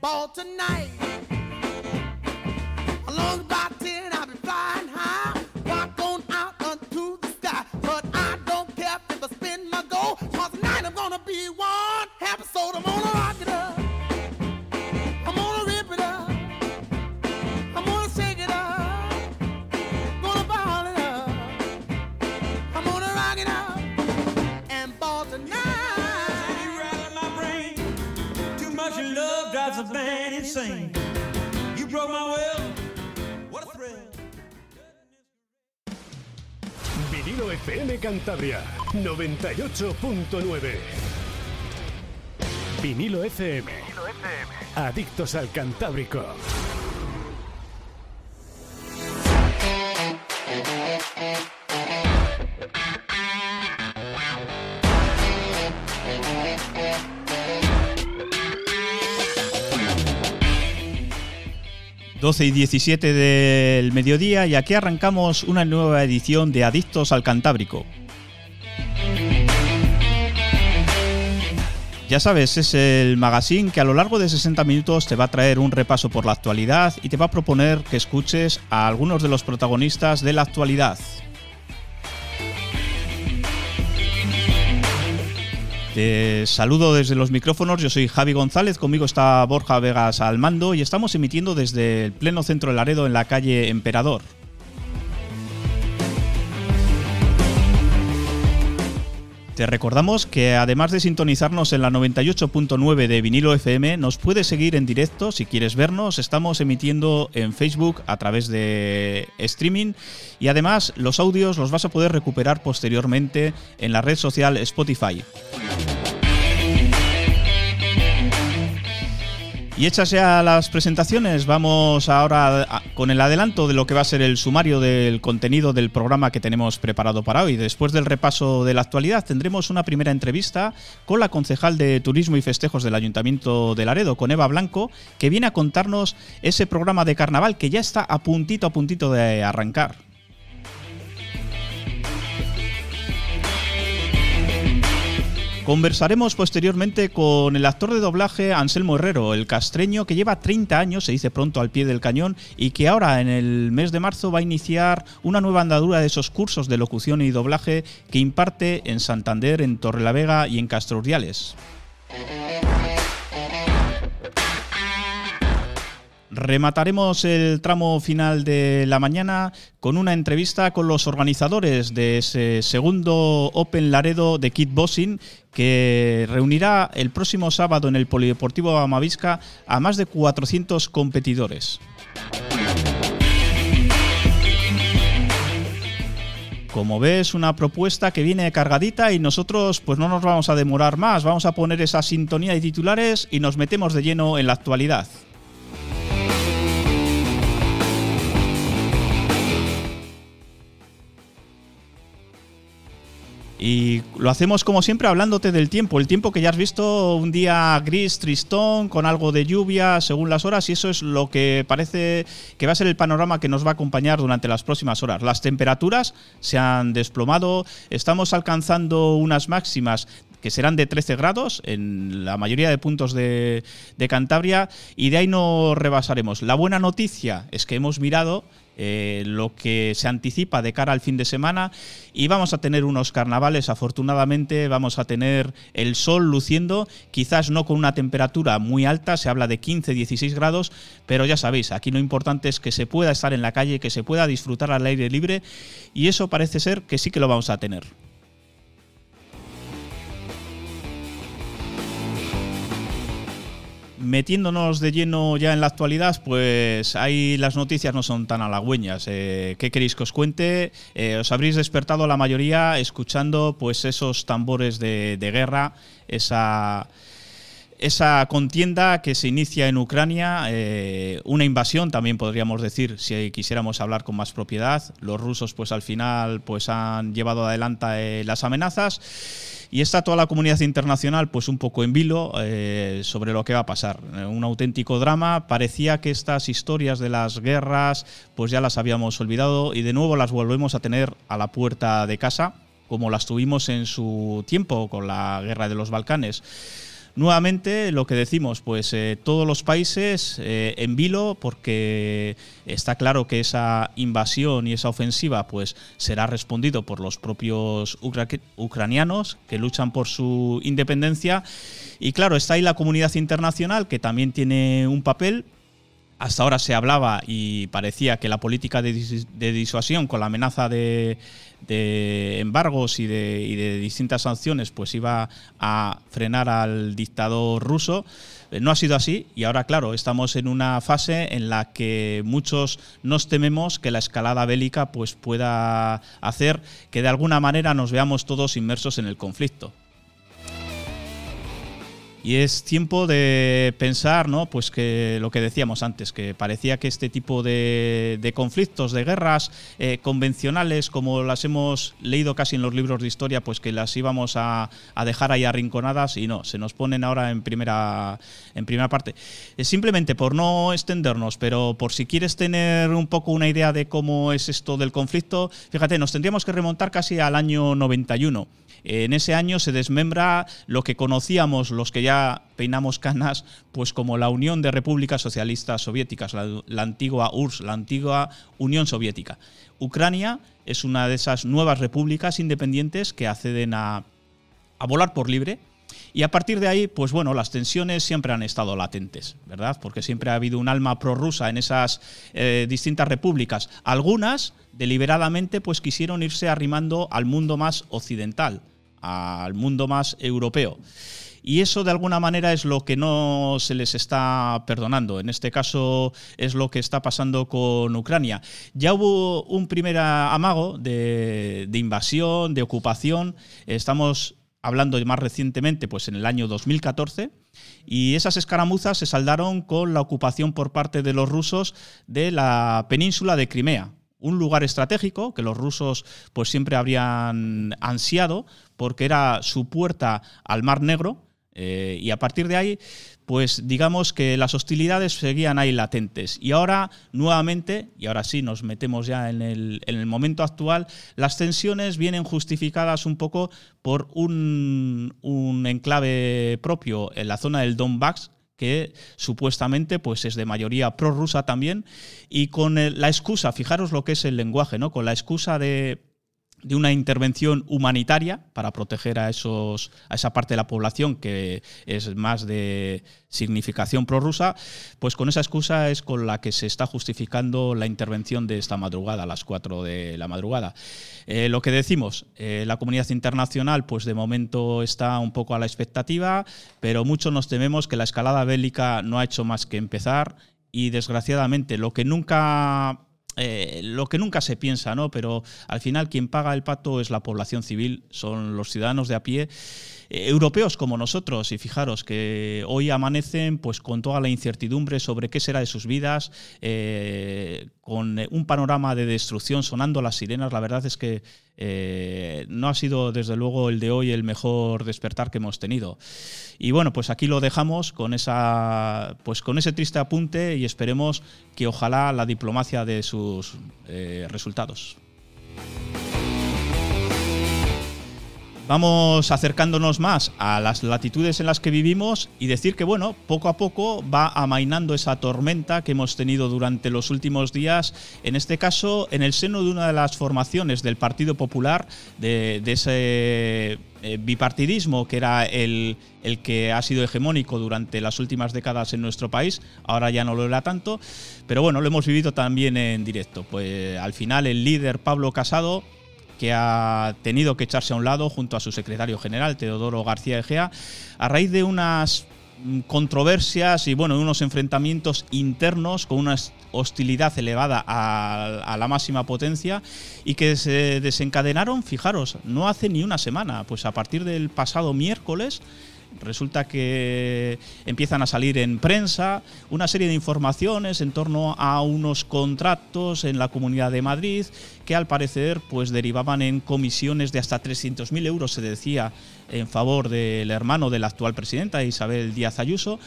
ball tonight. Insane. You broke my will. What a thrill. Vinilo FM Cantabria 98.9. Vinilo FM. Adictos al Cantábrico. Doce y 17 del mediodía y aquí arrancamos una nueva edición de Adictos al Cantábrico. Ya sabes, es el magazine que a lo largo de 60 minutos te va a traer un repaso por la actualidad y te va a proponer que escuches a algunos de los protagonistas de la actualidad. Te saludo desde los micrófonos, yo soy Javi González, conmigo está Borja Vegas al mando y estamos emitiendo desde el pleno centro de Laredo en la calle Emperador. Te recordamos que además de sintonizarnos en la 98.9 de vinilo FM, nos puedes seguir en directo si quieres vernos. Estamos emitiendo en Facebook a través de streaming y además los audios los vas a poder recuperar posteriormente en la red social Spotify. Y hechas ya las presentaciones, vamos ahora con el adelanto de lo que va a ser el sumario del contenido del programa que tenemos preparado para hoy. Después del repaso de la actualidad, tendremos una primera entrevista con la concejal de Turismo y Festejos del Ayuntamiento de Laredo, con Eva Blanco, que viene a contarnos ese programa de carnaval que ya está a puntito a puntito de arrancar. Conversaremos posteriormente con el actor de doblaje Anselmo Herrero, el castreño que lleva 30 años, se dice pronto, al pie del cañón y que ahora en el mes de marzo va a iniciar una nueva andadura de esos cursos de locución y doblaje que imparte en Santander, en Torrelavega y en Castro Urdiales. Remataremos el tramo final de la mañana con una entrevista con los organizadores de ese segundo Open Laredo de Kickboxing que reunirá el próximo sábado en el Polideportivo Amavisca a más de 400 competidores. Como ves, una propuesta que viene cargadita y nosotros pues no nos vamos a demorar más, vamos a poner esa sintonía de titulares y nos metemos de lleno en la actualidad. Y lo hacemos como siempre hablándote del tiempo, el tiempo que ya has visto, un día gris, tristón, con algo de lluvia según las horas, y eso es lo que parece que va a ser el panorama que nos va a acompañar durante las próximas horas. Las temperaturas se han desplomado, estamos alcanzando unas máximas que serán de 13 grados en la mayoría de puntos de, de Cantabria y de ahí no rebasaremos. La buena noticia es que hemos mirado eh, lo que se anticipa de cara al fin de semana y vamos a tener unos carnavales, afortunadamente vamos a tener el sol luciendo, quizás no con una temperatura muy alta, se habla de 15-16 grados, pero ya sabéis, aquí lo importante es que se pueda estar en la calle, que se pueda disfrutar al aire libre y eso parece ser que sí que lo vamos a tener. Metiéndonos de lleno ya en la actualidad, pues ahí las noticias no son tan halagüeñas. Eh, ¿Qué queréis que os cuente? Eh, os habréis despertado la mayoría escuchando pues esos tambores de, de guerra, esa, esa contienda que se inicia en Ucrania, eh, una invasión también podríamos decir si quisiéramos hablar con más propiedad. Los rusos pues al final pues han llevado adelante eh, las amenazas y está toda la comunidad internacional pues un poco en vilo eh, sobre lo que va a pasar. Un auténtico drama. Parecía que estas historias de las guerras pues ya las habíamos olvidado y de nuevo las volvemos a tener a la puerta de casa como las tuvimos en su tiempo con la guerra de los Balcanes. Nuevamente lo que decimos, pues eh, todos los países eh, en vilo, porque está claro que esa invasión y esa ofensiva pues será respondido por los propios ucra- ucranianos que luchan por su independencia. Y claro, está ahí la comunidad internacional que también tiene un papel. Hasta ahora se hablaba y parecía que la política de, dis- de disuasión con la amenaza de, de embargos y de, y de distintas sanciones pues iba a frenar al dictador ruso. Eh, No ha sido así y ahora, claro, estamos en una fase en la que muchos nos tememos que la escalada bélica pues, pueda hacer que de alguna manera nos veamos todos inmersos en el conflicto. Y es tiempo de pensar, ¿no? Pues que lo que decíamos antes, que parecía que este tipo de, de conflictos, de guerras eh, convencionales, como las hemos leído casi en los libros de historia, pues que las íbamos a, dejar ahí arrinconadas y no, se nos ponen ahora en primera, en primera parte. Es simplemente por no extendernos, pero por si quieres tener un poco una idea de cómo es esto del conflicto, fíjate, nos tendríamos que remontar casi al año 91. En ese año se desmembra lo que conocíamos los que ya peinamos canas, pues como la Unión de Repúblicas Socialistas Soviéticas, la, antigua URSS, la antigua Unión Soviética. Ucrania es una de esas nuevas repúblicas independientes que acceden a, a volar por libre. Y a partir de ahí, pues bueno, las tensiones siempre han estado latentes, ¿verdad? Porque siempre ha habido un alma prorrusa en esas eh, distintas repúblicas. Algunas, deliberadamente, pues quisieron irse arrimando al mundo más occidental, al mundo más europeo. Y eso de alguna manera es lo que no se les está perdonando. En este caso es lo que está pasando con Ucrania. Ya hubo un primer amago de, invasión, de ocupación. Estamos hablando más recientemente, pues en el año 2014, y esas escaramuzas se saldaron con la ocupación por parte de los rusos de la península de Crimea, un lugar estratégico que los rusos pues siempre habrían ansiado porque era su puerta al Mar Negro eh, y a partir de ahí pues digamos que las hostilidades seguían ahí latentes. Y ahora, nuevamente, y ahora sí nos metemos ya en el, en el momento actual, las tensiones vienen justificadas un poco por un, un enclave propio en la zona del Donbass, que supuestamente pues es de mayoría prorrusa también, y con la excusa, fijaros lo que es el lenguaje, ¿no? Con la excusa de de una intervención humanitaria para proteger a esos a esa parte de la población que es más de significación prorrusa, pues con esa excusa es con la que se está justificando la intervención de esta madrugada, a las 4 de la madrugada. Eh, lo que decimos, eh, la comunidad internacional, pues de momento está un poco a la expectativa, pero muchos nos tememos que la escalada bélica no ha hecho más que empezar y desgraciadamente lo que nunca eh, lo que nunca se piensa, ¿no? Pero al final quien paga el pato es la población civil, son los ciudadanos de a pie, europeos como nosotros. Y fijaros que hoy amanecen pues con toda la incertidumbre sobre qué será de sus vidas, eh, con un panorama de destrucción sonando las sirenas. La verdad es que eh, no ha sido desde luego el de hoy el mejor despertar que hemos tenido. Y bueno, pues aquí lo dejamos con esa pues con ese triste apunte y esperemos que ojalá la diplomacia de sus eh, resultados. Vamos acercándonos más a las latitudes en las que vivimos y decir que, bueno, poco a poco va amainando esa tormenta que hemos tenido durante los últimos días, en este caso en el seno de una de las formaciones del Partido Popular, de, ese eh, bipartidismo que era el, el que ha sido hegemónico durante las últimas décadas en nuestro país, ahora ya no lo era tanto, pero bueno, lo hemos vivido también en directo. Pues al final el líder Pablo Casado que ha tenido que echarse a un lado junto a su secretario general, Teodoro García Egea, a raíz de unas controversias y bueno, unos enfrentamientos internos con una hostilidad elevada a, a, la máxima potencia y que se desencadenaron, fijaros, no hace ni una semana, pues a partir del pasado miércoles resulta que empiezan a salir en prensa una serie de informaciones en torno a unos contratos en la Comunidad de Madrid que al parecer pues derivaban en comisiones de hasta 300.000 euros, se decía, en favor del hermano de la actual presidenta, Isabel Díaz Ayuso.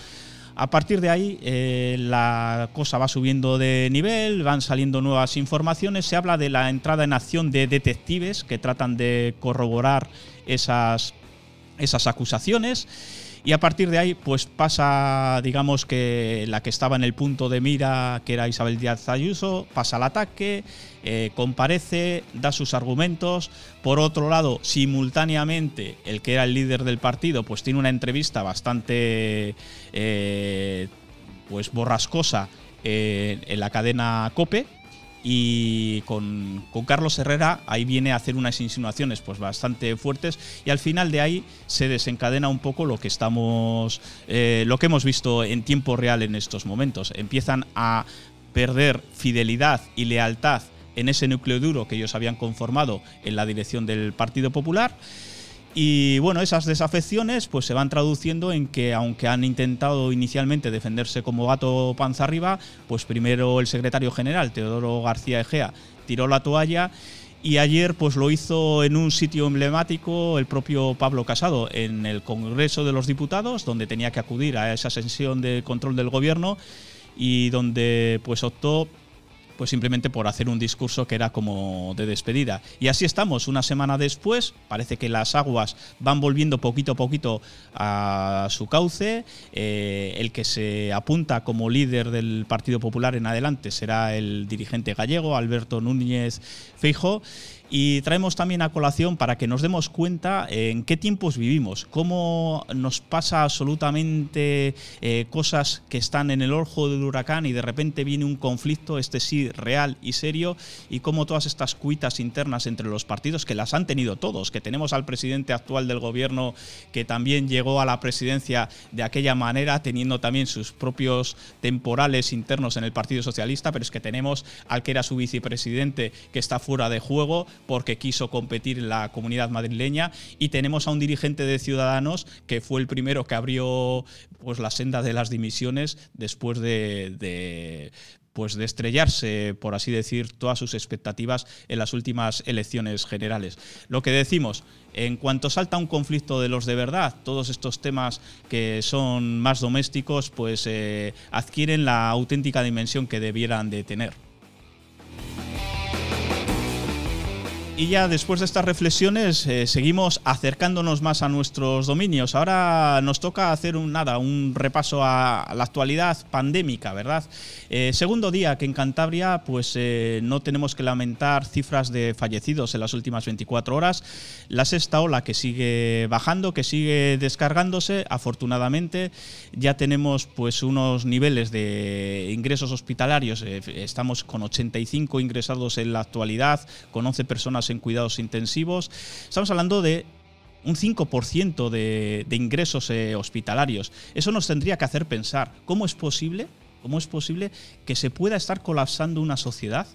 A partir de ahí eh, la cosa va subiendo de nivel, van saliendo nuevas informaciones, se habla de la entrada en acción de detectives que tratan de corroborar esas esas acusaciones Y a partir de ahí, pues pasa, digamos que la que estaba en el punto de mira, que era Isabel Díaz Ayuso, pasa al ataque, eh, comparece, da sus argumentos. Por otro lado, simultáneamente, el que era el líder del partido, pues tiene una entrevista bastante eh, pues borrascosa eh, en la cadena Cope, y con, Carlos Herrera ahí viene a hacer unas insinuaciones pues bastante fuertes. Y al final de ahí se desencadena un poco lo que estamos eh, lo que hemos visto en tiempo real en estos momentos. Empiezan a perder fidelidad y lealtad en ese núcleo duro que ellos habían conformado en la dirección del Partido Popular y bueno, esas desafecciones pues se van traduciendo en que aunque han intentado inicialmente defenderse como gato panza arriba, pues primero el secretario general, Teodoro García Egea, tiró la toalla y ayer pues lo hizo en un sitio emblemático el propio Pablo Casado, en el Congreso de los Diputados, donde tenía que acudir a esa sesión de control del gobierno y donde pues optó pues simplemente por hacer un discurso que era como de despedida. Y así estamos, una semana después, parece que las aguas van volviendo poquito a poquito a su cauce, eh, el que se apunta como líder del Partido Popular en adelante será el dirigente gallego, Alberto Núñez Feijo, y traemos también a colación para que nos demos cuenta en qué tiempos vivimos, cómo nos pasa absolutamente eh, cosas que están en el ojo del huracán y de repente viene un conflicto, este sí, real y serio, y cómo todas estas cuitas internas entre los partidos, que las han tenido todos, que tenemos al presidente actual del gobierno que también llegó a la presidencia de aquella manera, teniendo también sus propios temporales internos en el Partido Socialista, pero es que tenemos al que era su vicepresidente que está fuera de juego, porque quiso competir en la comunidad madrileña y tenemos a un dirigente de Ciudadanos que fue el primero que abrió pues la senda de las dimisiones después de, pues de estrellarse, por así decir, todas sus expectativas en las últimas elecciones generales. Lo que decimos, en cuanto salta un conflicto de los de verdad, todos estos temas que son más domésticos, pues eh, adquieren la auténtica dimensión que debieran de tener. Y ya después de estas reflexiones eh, seguimos acercándonos más a nuestros dominios. Ahora nos toca hacer un nada, un repaso a la actualidad pandémica, ¿verdad? Eh, segundo día que en Cantabria pues eh, no tenemos que lamentar cifras de fallecidos en las últimas 24 horas. La sexta ola que sigue bajando, que sigue descargándose, afortunadamente ya tenemos pues unos niveles de ingresos hospitalarios. estamos con 85 ingresados en la actualidad, con 11 personas en cuidados intensivos. Estamos hablando de un 5% de, de ingresos eh, hospitalarios. Eso nos tendría que hacer pensar cómo es posible, cómo es posible que se pueda estar colapsando una sociedad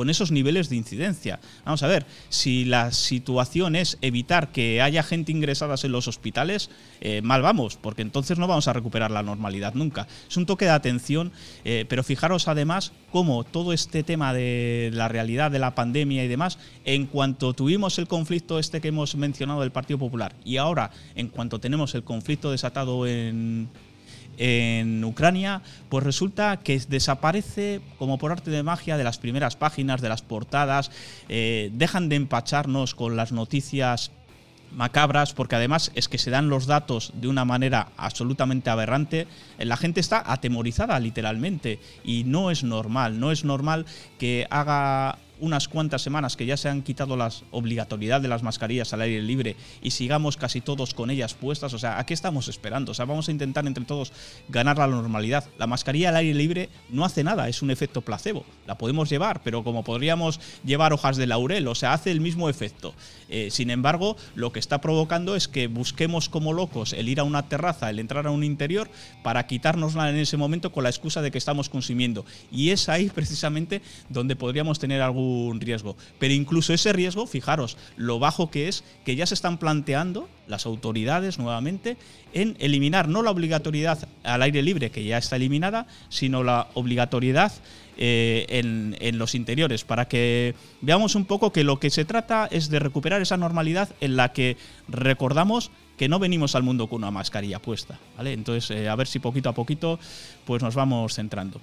con esos niveles de incidencia. Vamos a ver, si la situación es evitar que haya gente ingresada en los hospitales, eh, mal vamos, porque entonces no vamos a recuperar la normalidad nunca. Es un toque de atención, eh, pero fijaros además cómo todo este tema de la realidad de la pandemia y demás, en cuanto tuvimos el conflicto este que hemos mencionado del Partido Popular y ahora en cuanto tenemos el conflicto desatado en en Ucrania, pues resulta que desaparece como por arte de magia de las primeras páginas, de las portadas, eh, dejan de empacharnos con las noticias macabras, porque además es que se dan los datos de una manera absolutamente aberrante. La gente está atemorizada literalmente y no es normal, no es normal que haga unas cuantas semanas que ya se han quitado la obligatoriedad de las mascarillas al aire libre y sigamos casi todos con ellas puestas, o sea, ¿a qué estamos esperando? O sea, vamos a intentar entre todos ganar la normalidad. La mascarilla al aire libre no hace nada, es un efecto placebo. La podemos llevar, pero como podríamos llevar hojas de laurel, o sea, hace el mismo efecto. Eh, sin embargo, lo que está provocando es que busquemos como locos el ir a una terraza, el entrar a un interior, para quitárnosla en ese momento con la excusa de que estamos consumiendo. Y es ahí precisamente donde podríamos tener algún un riesgo. Pero incluso ese riesgo, fijaros lo bajo que es, que ya se están planteando las autoridades nuevamente en eliminar no la obligatoriedad al aire libre, que ya está eliminada, sino la obligatoriedad eh, en, en, los interiores, para que veamos un poco que lo que se trata es de recuperar esa normalidad en la que recordamos que no venimos al mundo con una mascarilla puesta. ¿vale? Entonces, eh, a ver si poquito a poquito pues nos vamos centrando.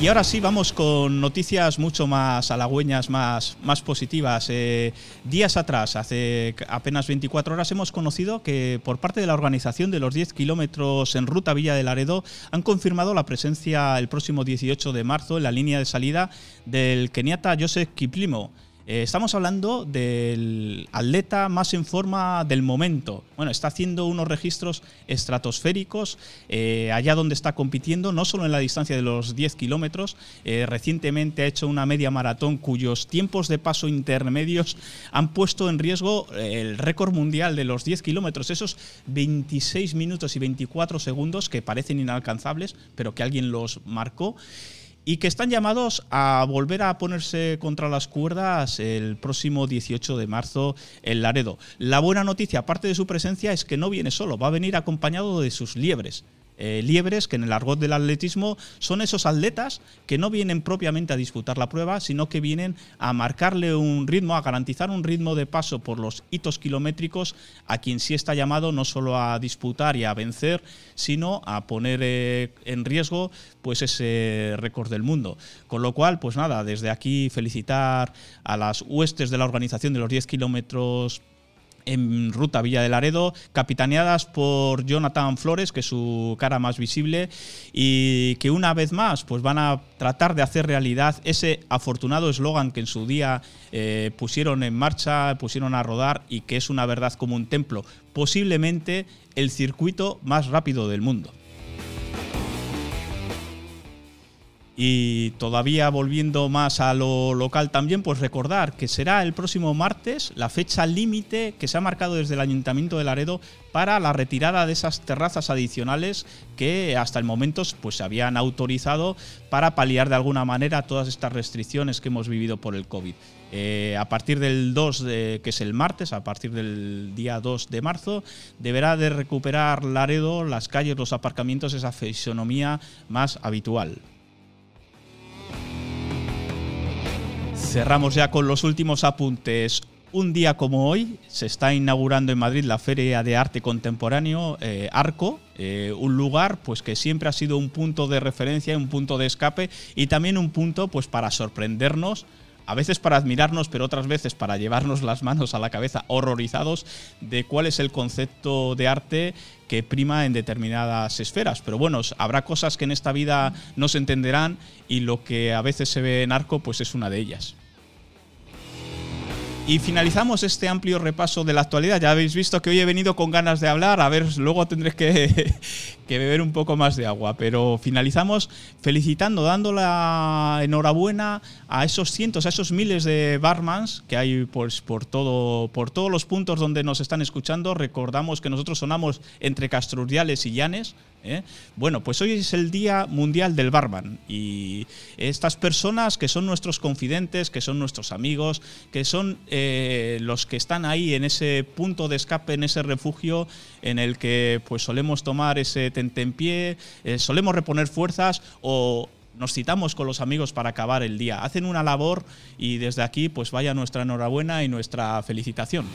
Y ahora sí, vamos con noticias mucho más halagüeñas, más, más positivas. Eh, días atrás, hace apenas 24 horas, hemos conocido que por parte de la organización de los 10 kilómetros en ruta Villa de Laredo han confirmado la presencia el próximo 18 de marzo en la línea de salida del keniata Joseph Kiplimo. Eh, estamos hablando del atleta más en forma del momento. Bueno, está haciendo unos registros estratosféricos eh, allá donde está compitiendo, no solo en la distancia de los 10 kilómetros. Eh, recientemente ha hecho una media maratón cuyos tiempos de paso intermedios han puesto en riesgo el récord mundial de los 10 kilómetros. Esos 26 minutos y 24 segundos que parecen inalcanzables, pero que alguien los marcó y que están llamados a volver a ponerse contra las cuerdas el próximo 18 de marzo en Laredo. La buena noticia, aparte de su presencia, es que no viene solo, va a venir acompañado de sus liebres. Eh, liebres, que en el argot del atletismo son esos atletas que no vienen propiamente a disputar la prueba, sino que vienen a marcarle un ritmo, a garantizar un ritmo de paso por los hitos kilométricos a quien sí está llamado no solo a disputar y a vencer, sino a poner eh, en riesgo pues ese récord del mundo. Con lo cual, pues nada, desde aquí felicitar a las huestes de la organización de los 10 kilómetros en ruta Villa de Laredo, capitaneadas por Jonathan Flores, que es su cara más visible, y que una vez más pues van a tratar de hacer realidad ese afortunado eslogan que en su día eh, pusieron en marcha, pusieron a rodar y que es una verdad como un templo, posiblemente el circuito más rápido del mundo. Y todavía volviendo más a lo local también, pues recordar que será el próximo martes la fecha límite que se ha marcado desde el Ayuntamiento de Laredo para la retirada de esas terrazas adicionales que hasta el momento pues, se habían autorizado para paliar de alguna manera todas estas restricciones que hemos vivido por el COVID. Eh, a partir del 2, de, que es el martes, a partir del día 2 de marzo, deberá de recuperar Laredo, las calles, los aparcamientos, esa fisonomía más habitual. Cerramos ya con los últimos apuntes. Un día como hoy se está inaugurando en Madrid la Feria de Arte Contemporáneo eh, Arco, eh, un lugar pues que siempre ha sido un punto de referencia, un punto de escape y también un punto pues para sorprendernos a veces para admirarnos, pero otras veces para llevarnos las manos a la cabeza horrorizados de cuál es el concepto de arte que prima en determinadas esferas. Pero bueno, habrá cosas que en esta vida no se entenderán y lo que a veces se ve en arco pues es una de ellas. Y finalizamos este amplio repaso de la actualidad. Ya habéis visto que hoy he venido con ganas de hablar, a ver, luego tendré que, beber un poco más de agua, pero finalizamos felicitando, dando la enhorabuena a esos cientos, a esos miles de barmans que hay pues, por, todo, por todos los puntos donde nos están escuchando. Recordamos que nosotros sonamos entre Castruriales y Llanes, ¿eh? Bueno, pues hoy es el Día Mundial del Barman y estas personas que son nuestros confidentes, que son nuestros amigos, que son eh, los que están ahí en ese punto de escape, en ese refugio en el que pues solemos tomar ese tentempié, eh, solemos reponer fuerzas o nos citamos con los amigos para acabar el día. Hacen una labor y desde aquí pues vaya nuestra enhorabuena y nuestra felicitación.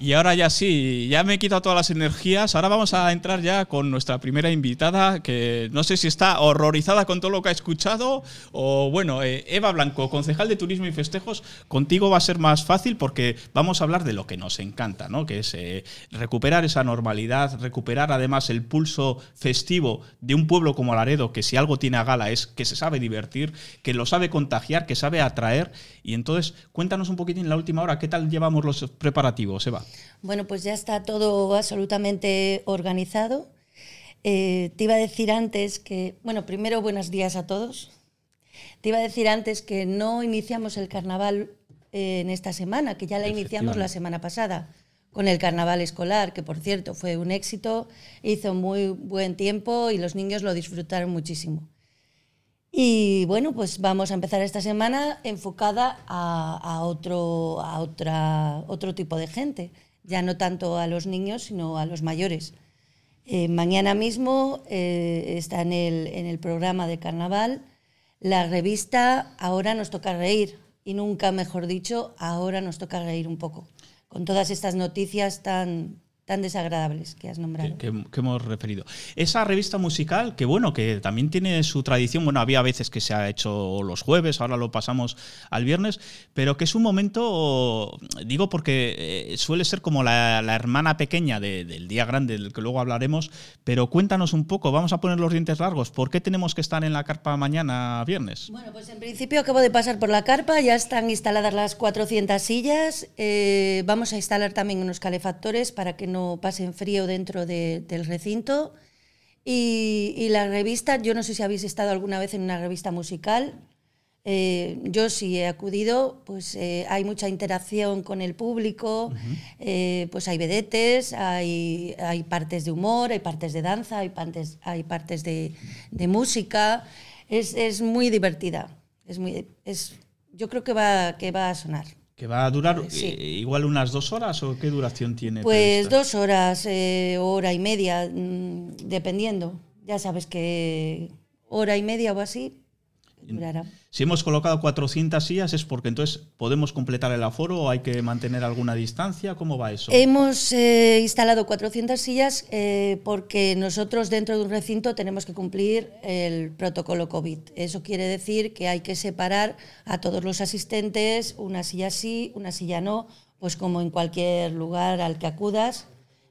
Y ahora ya sí, ya me he quitado todas las energías. Ahora vamos a entrar ya con nuestra primera invitada, que no sé si está horrorizada con todo lo que ha escuchado o bueno, eh, Eva Blanco, concejal de Turismo y Festejos, contigo va a ser más fácil porque vamos a hablar de lo que nos encanta, ¿no? Que es eh, recuperar esa normalidad, recuperar además el pulso festivo de un pueblo como Laredo, que si algo tiene a gala es que se sabe divertir, que lo sabe contagiar, que sabe atraer. Y entonces, cuéntanos un poquitín en la última hora, ¿qué tal llevamos los preparativos, Eva? Bueno, pues ya está todo absolutamente organizado. Eh, te iba a decir antes que, bueno, primero buenos días a todos. Te iba a decir antes que no iniciamos el carnaval eh, en esta semana, que ya la iniciamos la semana pasada con el carnaval escolar, que por cierto fue un éxito, hizo muy buen tiempo y los niños lo disfrutaron muchísimo. Y bueno, pues vamos a empezar esta semana enfocada a, otro, a otra, otro tipo de gente. Ya no tanto a los niños, sino a los mayores. Eh, mañana mismo eh, está en el, en el programa de carnaval. La revista Ahora nos toca reír, y nunca mejor dicho, ahora nos toca reír un poco, con todas estas noticias tan, tan desagradables que has nombrado. que, que- que hemos referido. Esa revista musical, que bueno, que también tiene su tradición, bueno, había veces que se ha hecho los jueves, ahora lo pasamos al viernes, pero que es un momento, digo porque eh, suele ser como la, la hermana pequeña de- del día grande, del que luego hablaremos, pero cuéntanos un poco, vamos a poner los dientes largos, ¿por qué tenemos que estar en la carpa mañana viernes? Bueno, pues en principio acabo de pasar por la carpa, ya están instaladas las 400 sillas. eh, vamos a instalar también unos calefactores para que no pasen frío dentro de- del recinto. Y, y la revista, yo no sé si habéis estado alguna vez en una revista musical. eh, yo sí he acudido, pues eh, hay mucha interacción con el público, eh, pues hay vedetes, hay, hay partes de humor, hay partes de danza, hay partes, hay partes de, de música. Es, es muy divertida. Es muy, es, yo creo que va, que va a sonar. ¿Que va a durar Sí. eh, igual unas dos horas o qué duración tiene? Pues prevista? dos horas, eh, hora y media, mm, dependiendo. Ya sabes que hora y media o así Si hemos colocado 400 sillas es porque entonces podemos completar el aforo o hay que mantener alguna distancia. ¿Cómo va eso? Hemos eh, instalado 400 sillas eh, porque nosotros dentro de un recinto tenemos que cumplir el protocolo COVID. Eso quiere decir que hay que separar a todos los asistentes, una silla sí, una silla no, pues como en cualquier lugar al que acudas,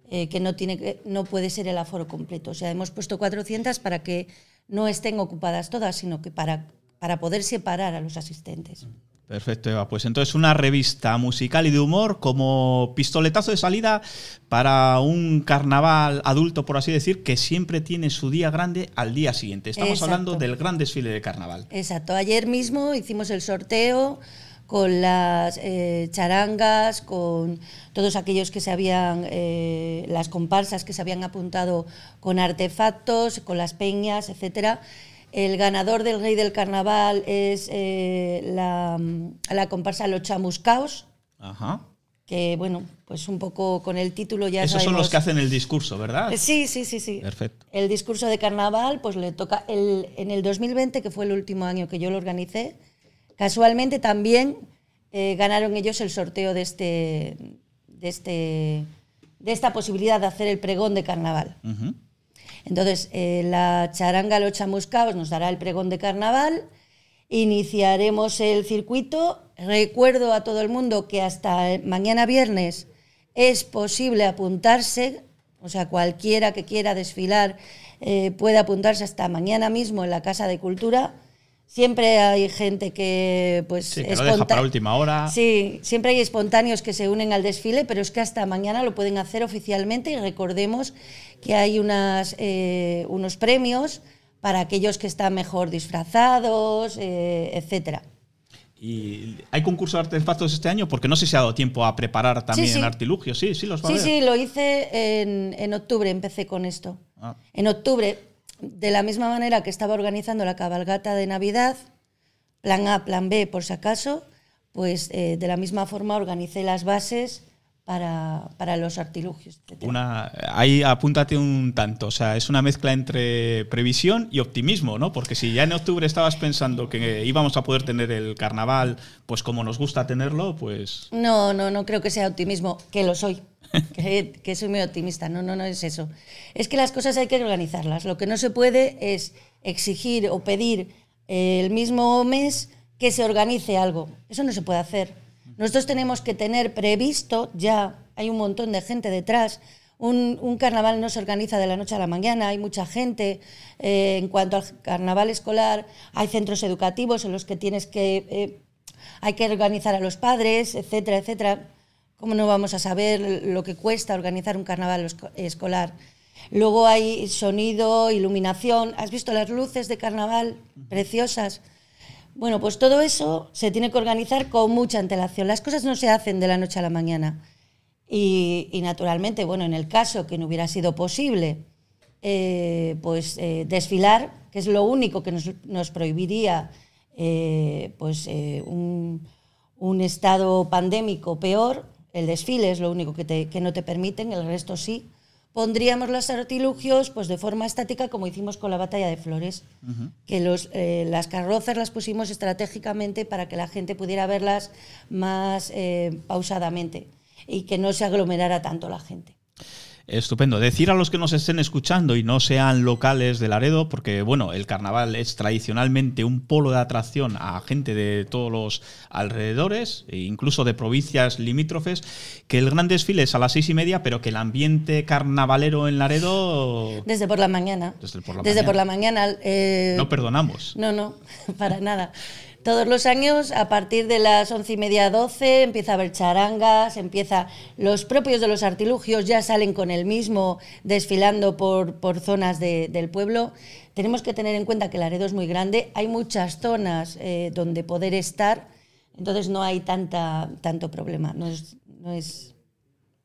eh, que no, tiene que no puede ser el aforo completo. O sea, hemos puesto 400 para que no estén ocupadas todas, sino que para, para poder separar a los asistentes. Perfecto, Eva. Pues entonces una revista musical y de humor como pistoletazo de salida para un carnaval adulto, por así decir, que siempre tiene su día grande al día siguiente. Estamos Exacto. hablando del gran desfile de carnaval. Exacto. Ayer mismo hicimos el sorteo con las eh, charangas, con todos aquellos que se habían, eh, las comparsas que se habían apuntado con artefactos, con las peñas, etcétera. El ganador del Rey del Carnaval es eh, la, la comparsa Los Chamuscaos, Ajá. que bueno, pues un poco con el título ya Esos son los que hacen el discurso, ¿verdad? Sí, sí, sí, sí. Perfecto. El discurso de carnaval, pues le toca el, en el 2020, que fue el último año que yo lo organicé, casualmente también eh, ganaron ellos el sorteo de este, de este, de esta posibilidad de hacer el pregón de carnaval. Entonces, eh, la charanga Los Chamuscaos nos dará el pregón de carnaval, iniciaremos el circuito. Recuerdo a todo el mundo que hasta mañana viernes es posible apuntarse, o sea, cualquiera que quiera desfilar eh, puede apuntarse hasta mañana mismo en la Casa de Cultura. Siempre hay gente que pues Sí, que lo deja para última hora. Sí, siempre hay espontáneos que se unen al desfile, pero es que hasta mañana lo pueden hacer oficialmente y recordemos que hay unas, eh, unos premios para aquellos que están mejor disfrazados, eh, etcétera. ¿Y hay concurso de artefactos este año? Porque no sé si ha dado tiempo a preparar también sí. artilugios. Sí, sí, los va a Sí, haber. sí, lo hice en, en octubre, empecé con esto. Ah. En octubre, de la misma manera que estaba organizando la cabalgata de Navidad, plan A, plan B, por si acaso, pues eh, de la misma forma organicé las bases para, para los artilugios. Una, ahí apúntate un tanto, o sea, es una mezcla entre previsión y optimismo, ¿no? Porque si ya en octubre estabas pensando que íbamos a poder tener el carnaval, pues como nos gusta tenerlo, pues No, no, no creo que sea optimismo, que lo soy, que, que soy muy optimista, no, no, no es eso. Es que las cosas hay que organizarlas. Lo que no se puede es exigir o pedir el mismo mes que se organice algo. Eso no se puede hacer. Nosotros tenemos que tener previsto, ya hay un montón de gente detrás, un, un carnaval no se organiza de la noche a la mañana, hay mucha gente. eh, en cuanto al carnaval escolar, hay centros educativos en los que tienes que eh, hay que organizar a los padres, etcétera, etcétera. ¿Cómo no vamos a saber lo que cuesta organizar un carnaval esco- escolar? Luego hay sonido, iluminación. ¿Has visto las luces de carnaval preciosas? Bueno, pues todo eso se tiene que organizar con mucha antelación. Las cosas no se hacen de la noche a la mañana. Y, naturalmente, bueno, en el caso que no hubiera sido posible, eh, pues eh, desfilar, que es lo único que nos, nos prohibiría eh, pues, un, un estado pandémico peor, el desfile es lo único que, te- que no te permiten, el resto sí. Pondríamos los artilugios pues, de forma estática, como hicimos con la batalla de Flores, que los, eh, las carrozas las pusimos estratégicamente para que la gente pudiera verlas más eh, pausadamente y que no se aglomerara tanto la gente. Estupendo. Decir a los que nos estén escuchando y no sean locales de Laredo, porque bueno, el carnaval es tradicionalmente un polo de atracción a gente de todos los alrededores, e incluso de provincias limítrofes, que el gran desfile es a las seis y media, pero que el ambiente carnavalero en Laredo. Desde por la mañana. Desde por la Desde mañana. por la mañana. eh, No perdonamos. No, no, para nada. Todos los años, a partir de las once y media, doce, empieza a haber charangas, empieza. Los propios de los artilugios ya salen con el mismo desfilando por, por zonas de- del pueblo. Tenemos que tener en cuenta que Laredo es muy grande, hay muchas zonas eh, donde poder estar, entonces no hay tanta, tanto problema, no es, no es,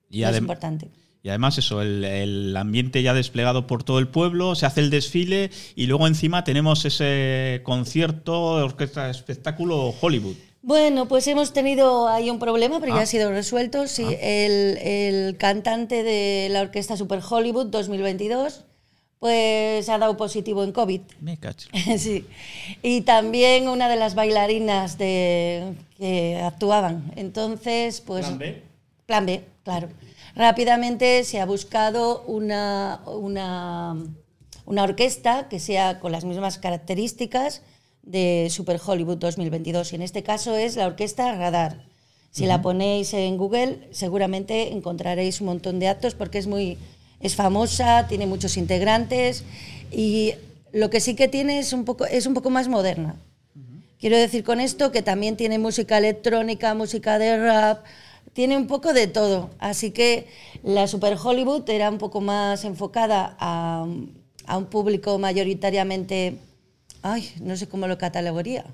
Y, no es importante. Y además eso, el, el ambiente ya desplegado por todo el pueblo, se hace el desfile y luego encima tenemos ese concierto, orquesta espectáculo Hollywood. Bueno, pues hemos tenido ahí un problema, pero Ah. ya ha sido resuelto. Sí, el, el cantante de la orquesta Super Hollywood 2022, pues ha dado positivo en COVID. Me cacho. sí. Y también una de las bailarinas de, que actuaban. Entonces, pues. Plan B. Plan B, claro. Rápidamente se ha buscado una, una, una orquesta que sea con las mismas características de Super Hollywood 2022. Y en este caso es la orquesta Radar. Si la ponéis en Google, seguramente encontraréis un montón de actos porque es muy es famosa, tiene muchos integrantes y lo que sí que tiene es un poco es un poco más moderna. Quiero decir con esto que también tiene música electrónica, música de rap, tiene un poco de todo. Así que la Super Hollywood era un poco más enfocada a, a un público mayoritariamente, ay, no sé cómo lo catalogaría.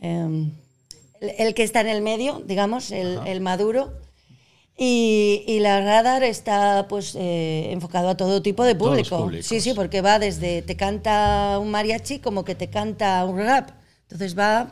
Em, el, el que está en el medio, digamos, el, el maduro. Y, y la radar está pues eh, enfocado a todo tipo de público. Sí, sí, porque va desde te canta un mariachi como que te canta un rap. Entonces va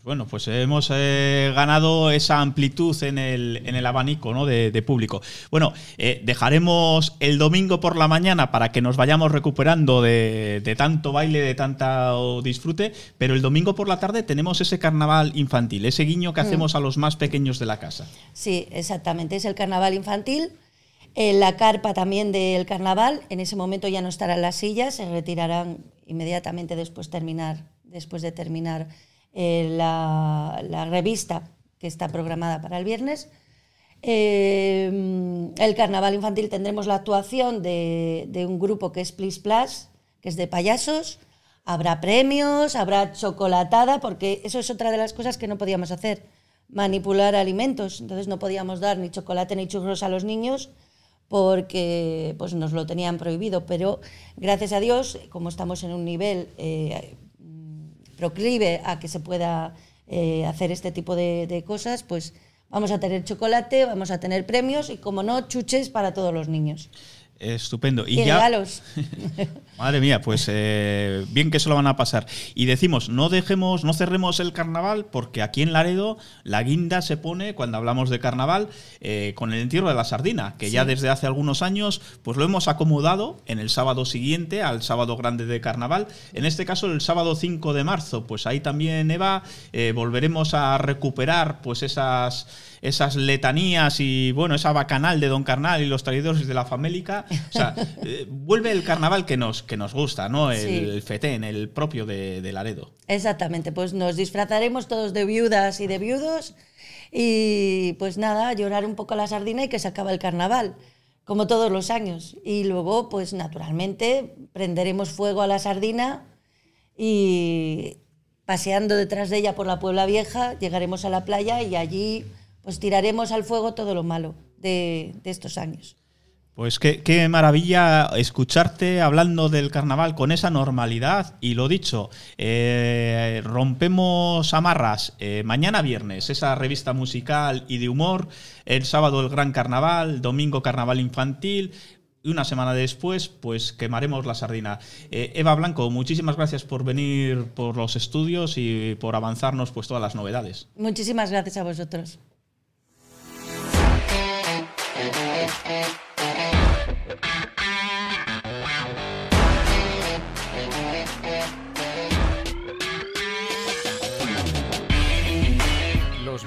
Pues bueno, pues hemos eh, ganado esa amplitud en el, en el abanico ¿no? de, de público. Bueno, eh, dejaremos el domingo por la mañana para que nos vayamos recuperando de, de tanto baile, de tanto disfrute, pero el domingo por la tarde tenemos ese carnaval infantil, ese guiño que hacemos a los más pequeños de la casa. Sí, exactamente. Es el carnaval infantil. Eh, la carpa también del carnaval. En ese momento ya no estarán las sillas, se retirarán inmediatamente después, terminar, después de terminar eh, la, revista que está programada para el viernes. Eh, el carnaval infantil tendremos la actuación de, de un grupo que es Please Plus, que es de payasos. Habrá premios, habrá chocolatada, porque eso es otra de las cosas que no podíamos hacer, manipular alimentos. Entonces no podíamos dar ni chocolate ni churros a los niños porque pues, nos lo tenían prohibido. Pero gracias a Dios, como estamos en un nivel eh, proclive a que se pueda eh, hacer este tipo de, de cosas, pues vamos a tener chocolate, vamos a tener premios y, como no, chuches para todos los niños. Estupendo. Y, ya, regalos. Madre mía, pues eh, bien que se lo van a pasar. Y decimos, no dejemos, no cerremos el carnaval, porque aquí en Laredo la guinda se pone, cuando hablamos de carnaval, eh, con el entierro de la sardina, que ya desde hace algunos años, pues lo hemos acomodado en el sábado siguiente, al sábado grande de carnaval. En este caso, el sábado 5 de marzo, pues ahí también, Eva, eh, volveremos a recuperar pues esas esas letanías y bueno, esa bacanal de Don Carnal y los traidores de la famélica. O sea, eh, vuelve el carnaval que nos, que nos gusta, ¿no? El, Sí. el fetén, el propio de, de Laredo. Exactamente, pues nos disfrazaremos todos de viudas y de viudos y pues nada, llorar un poco la sardina y que se acaba el carnaval, como todos los años. Y luego, pues naturalmente, prenderemos fuego a la sardina y paseando detrás de ella por la Puebla Vieja, llegaremos a la playa y allí pues tiraremos al fuego todo lo malo de, de estos años. Pues qué, qué maravilla escucharte hablando del carnaval con esa normalidad. Y lo dicho, eh, rompemos amarras eh, mañana viernes, esa revista musical y de humor. El sábado el gran carnaval, domingo carnaval infantil. Y una semana después, pues quemaremos la sardina. Eh, Eva Blanco, muchísimas gracias por venir por los estudios y por avanzarnos pues todas las novedades. Muchísimas gracias a vosotros. Thank you.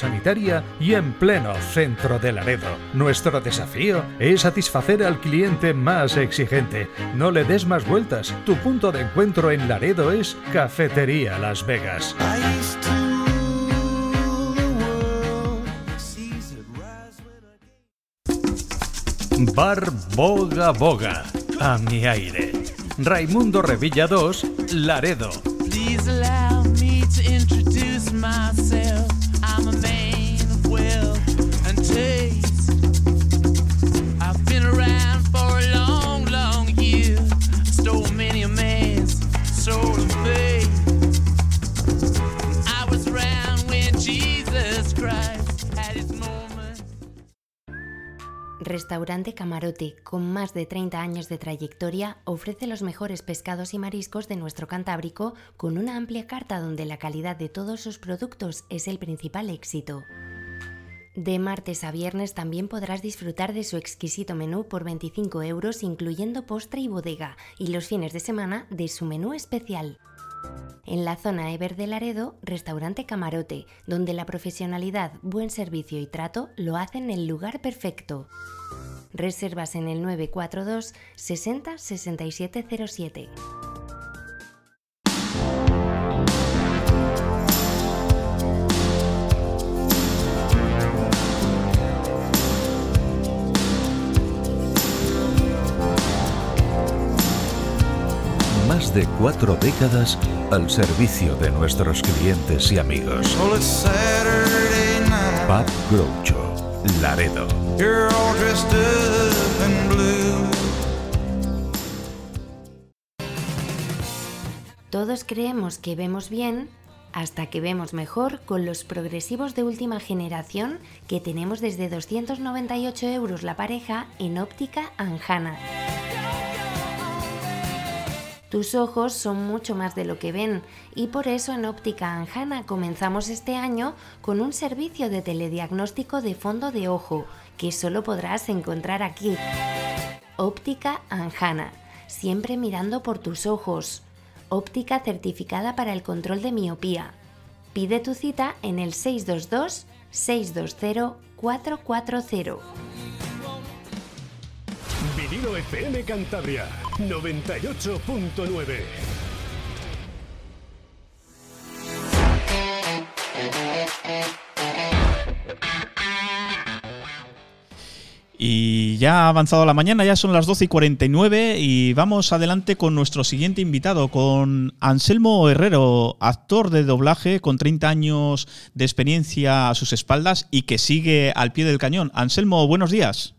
sanitaria y en pleno centro de Laredo. Nuestro desafío es satisfacer al cliente más exigente. No le des más vueltas. Tu punto de encuentro en Laredo es Cafetería Las Vegas. Bar Boga Boga. A mi aire. Raimundo Revilla 2, Laredo. Please allow me to introduce myself. Restaurante Camarote, con más de 30 años de trayectoria, ofrece los mejores pescados y mariscos de nuestro Cantábrico con una amplia carta donde la calidad de todos sus productos es el principal éxito. De martes a viernes también podrás disfrutar de su exquisito menú por 25 euros incluyendo postre y bodega y los fines de semana de su menú especial. En la zona Ever de Laredo, restaurante Camarote, donde la profesionalidad, buen servicio y trato lo hacen el lugar perfecto. Reservas en el 942 60 6707. Más de cuatro décadas al servicio de nuestros clientes y amigos. Pub Groucho, Laredo. Todos creemos que vemos bien hasta que vemos mejor con los progresivos de última generación que tenemos desde 298 euros la pareja en óptica Anjana. Tus ojos son mucho más de lo que ven y por eso en Óptica Anjana comenzamos este año con un servicio de telediagnóstico de fondo de ojo que solo podrás encontrar aquí. Óptica Anjana, siempre mirando por tus ojos. Óptica certificada para el control de miopía. Pide tu cita en el 622 620 440. Vinilo FM Cantabria 98.9. Y ya ha avanzado la mañana, ya son las 12 y 49 y vamos adelante con nuestro siguiente invitado, con Anselmo Herrero, actor de doblaje con 30 años de experiencia a sus espaldas y que sigue al pie del cañón. Anselmo, buenos días.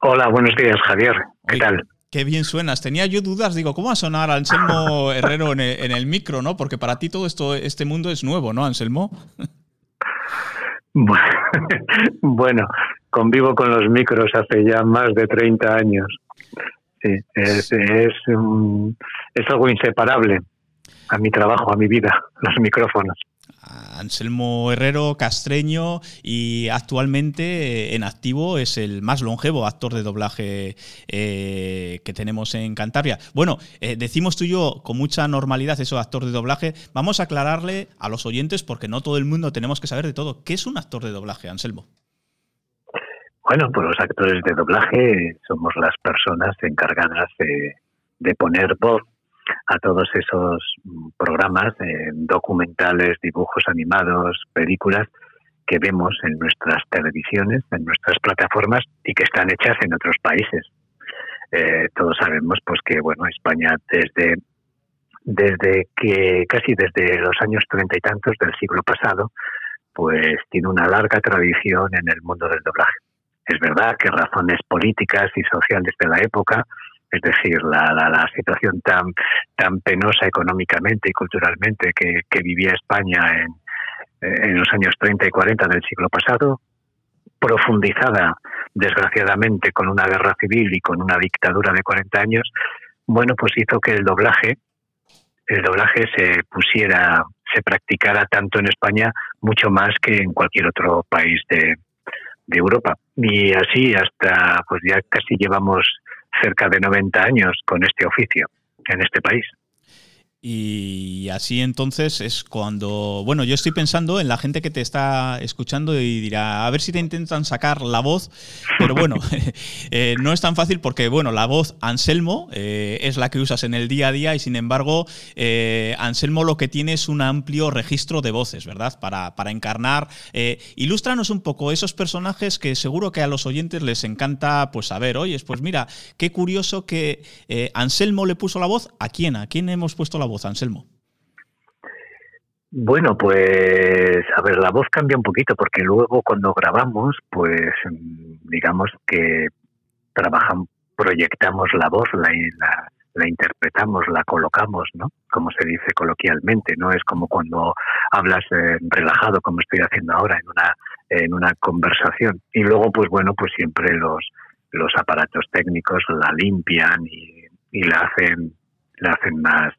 Hola, buenos días, Javier. ¿Qué Oye, tal? Qué bien suenas. Tenía yo dudas, digo, ¿cómo va a sonar Anselmo Herrero en el, en el micro, no? Porque para ti todo esto, este mundo es nuevo, ¿no, Anselmo? Bu- Bueno, convivo con los micros hace ya más de 30 años. Sí, es, es, algo inseparable a mi trabajo, a mi vida, los micrófonos. Anselmo Herrero, castreño y actualmente eh, en activo es el más longevo actor de doblaje eh, que tenemos en Cantabria. Bueno, eh, decimos tú y yo con mucha normalidad eso actor de doblaje. Vamos a aclararle a los oyentes porque no todo el mundo tenemos que saber de todo. ¿Qué es un actor de doblaje, Anselmo? Bueno, pues los actores de doblaje somos las personas encargadas de, de poner voz a todos esos mm, programas, eh, documentales, dibujos animados, películas que vemos en nuestras televisiones, en nuestras plataformas y que están hechas en otros países. Eh, todos sabemos pues que bueno España desde desde que casi desde los años treinta y tantos del siglo pasado pues tiene una larga tradición en el mundo del doblaje. Es verdad que razones políticas y sociales de la época, es decir, la, la, la situación tan, tan penosa económicamente y culturalmente que, que vivía España en, en los años 30 y 40 del siglo pasado, profundizada desgraciadamente con una guerra civil y con una dictadura de 40 años, bueno, pues hizo que el doblaje, el doblaje se pusiera, se practicara tanto en España mucho más que en cualquier otro país de, de Europa. Y así hasta, pues ya casi llevamos cerca de 90 años con este oficio en este país. Y así entonces es cuando, bueno, yo estoy pensando en la gente que te está escuchando y dirá, a ver si te intentan sacar la voz, pero bueno, eh, no es tan fácil porque, bueno, la voz Anselmo eh, es la que usas en el día a día y sin embargo, eh, Anselmo lo que tiene es un amplio registro de voces, ¿verdad? Para, para encarnar. Ilústranos un poco esos personajes que seguro que a los oyentes les encanta, pues saber, oye, pues mira, qué curioso que Anselmo le puso la voz, ¿a quién? ¿A quién hemos puesto la voz, Anselmo? Bueno, pues a ver, la voz cambia un poquito porque luego cuando grabamos, pues digamos que trabajamos, proyectamos la voz, la, la, interpretamos, la colocamos, ¿no? Como se dice coloquialmente, no es como cuando hablas eh, relajado, como estoy haciendo ahora en una en una conversación. Y luego, pues bueno, pues siempre los los aparatos técnicos la limpian y la hacen la hacen más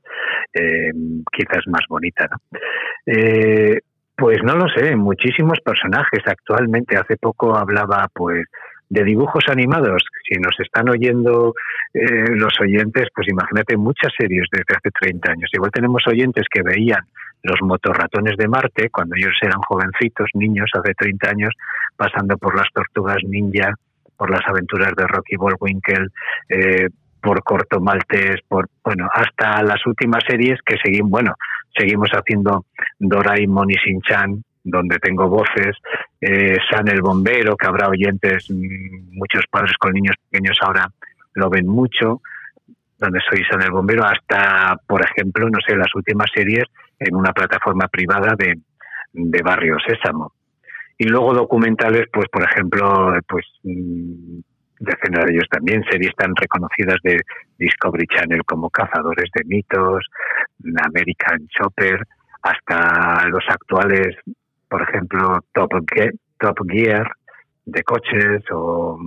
eh, quizás más bonita, ¿no? Eh, pues no lo sé, muchísimos personajes. Actualmente, hace poco hablaba, pues, de dibujos animados. Si nos están oyendo eh, los oyentes, pues imagínate muchas series desde hace 30 años. Igual tenemos oyentes que veían los motorratones de Marte cuando ellos eran jovencitos, niños, hace 30 años, pasando por las tortugas ninja, por las aventuras de Rocky Bullwinkle, eh, por Corto Maltés, por bueno, hasta las últimas series que seguimos, bueno, seguimos haciendo Doraemon y Shin-chan, donde tengo voces, eh, San el Bombero, que habrá oyentes, mm, muchos padres con niños pequeños ahora lo ven mucho, donde soy San el Bombero, hasta, por ejemplo, no sé, las últimas series en una plataforma privada de, de Barrio Sésamo. Y luego documentales, pues, por ejemplo, pues mm, decenas de ellos también, series tan reconocidas de Discovery Channel como Cazadores de Mitos, American Chopper, hasta los actuales, por ejemplo, Top, Ge Top Gear de coches o,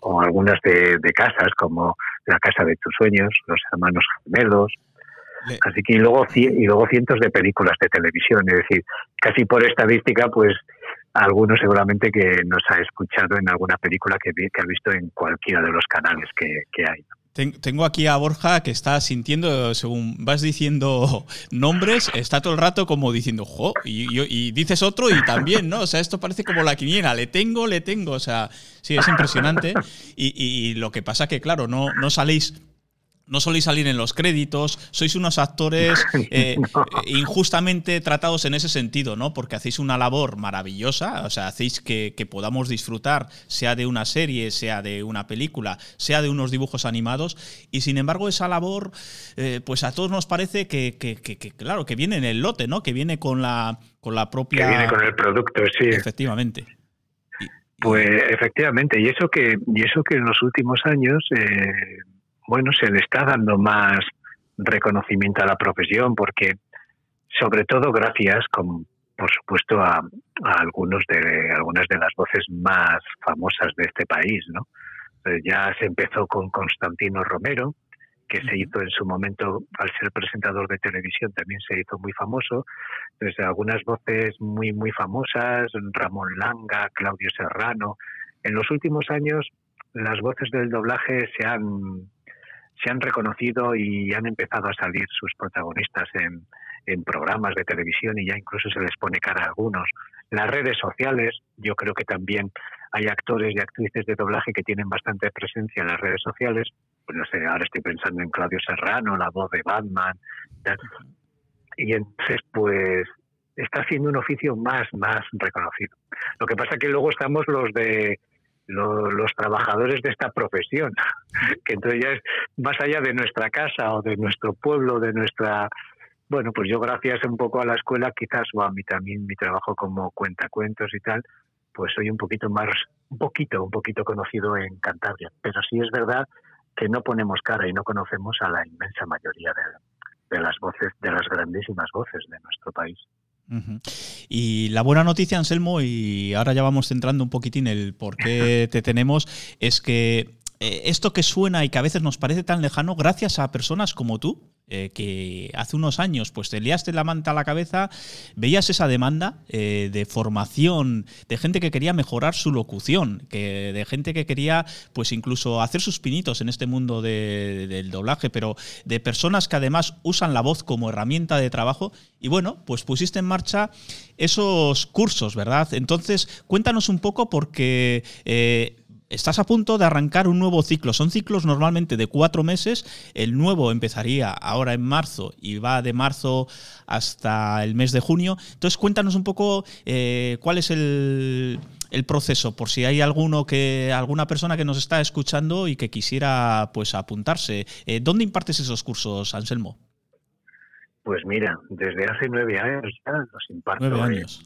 o algunas de, de, casas como La Casa de tus Sueños, Los Hermanos Gemelos. Le... Así que y luego, y luego cientos de películas de televisión, es decir, casi por estadística, pues algunos seguramente que nos ha escuchado en alguna película que, ha visto en cualquiera de los canales que, hay. Tengo aquí a Borja que está sintiendo, según vas diciendo nombres, está todo el rato como diciendo, jo, y, dices otro y también, ¿no? O sea, esto parece como la quiniela, le tengo, le tengo, o sea, sí, es impresionante. Y, y lo que pasa que, claro, no, no saléis no soléis salir en los créditos, sois unos actores eh, no. injustamente tratados en ese sentido, ¿no? Porque hacéis una labor maravillosa, o sea, hacéis que, que, podamos disfrutar, sea de una serie, sea de una película, sea de unos dibujos animados, y sin embargo esa labor, eh, pues a todos nos parece que, que, que, claro, que viene en el lote, ¿no? Que viene con la, con la propia... Que viene con el producto, sí. Efectivamente. Pues efectivamente, y eso que, y eso que en los últimos años... Eh bueno, se le está dando más reconocimiento a la profesión porque, sobre todo gracias, con, por supuesto, a, a, algunos de algunas de las voces más famosas de este país, ¿no? Eh, ya se empezó con Constantino Romero, que se hizo en su momento, al ser presentador de televisión, también se hizo muy famoso. Desde algunas voces muy, muy famosas, Ramón Langa, Claudio Serrano. En los últimos años, las voces del doblaje se han se han reconocido y han empezado a salir sus protagonistas en, en, programas de televisión y ya incluso se les pone cara a algunos. Las redes sociales, yo creo que también hay actores y actrices de doblaje que tienen bastante presencia en las redes sociales. Pues no sé, ahora estoy pensando en Claudio Serrano, la voz de Batman. Y entonces, pues está haciendo un oficio más, más reconocido. Lo que pasa que luego estamos los de lo, los trabajadores de esta profesión, que entonces ya más allá de nuestra casa o de nuestro pueblo, de nuestra... Bueno, pues yo gracias un poco a la escuela, quizás, o a también, mi trabajo como cuentacuentos y tal, pues soy un poquito más, un poquito, un poquito conocido en Cantabria. Pero sí es verdad que no ponemos cara y no conocemos a la inmensa mayoría de las voces, de las grandísimas voces de nuestro país. Y la buena noticia, Anselmo, y ahora ya vamos centrando un poquitín el por qué te tenemos, es que eh, esto que suena y que a veces nos parece tan lejano, gracias a personas como tú, eh, que hace unos años pues te liaste la manta a la cabeza, veías esa demanda eh, de formación, de gente que quería mejorar su locución, que, de gente que quería pues incluso hacer sus pinitos en este mundo de- del doblaje, pero de personas que además usan la voz como herramienta de trabajo. Y bueno, pues pusiste en marcha esos cursos, ¿verdad? Entonces, cuéntanos un poco porque... Estás a punto de arrancar un nuevo ciclo. Son ciclos normalmente de cuatro meses. El nuevo empezaría ahora en marzo y va de marzo hasta el mes de junio. Entonces, cuéntanos un poco eh, cuál es el, el proceso, por si hay alguno que, alguna persona que nos está escuchando y que quisiera pues apuntarse. Eh, ¿Dónde impartes esos cursos, Anselmo? Pues mira, desde hace nueve años ya los imparto Nueve en- años.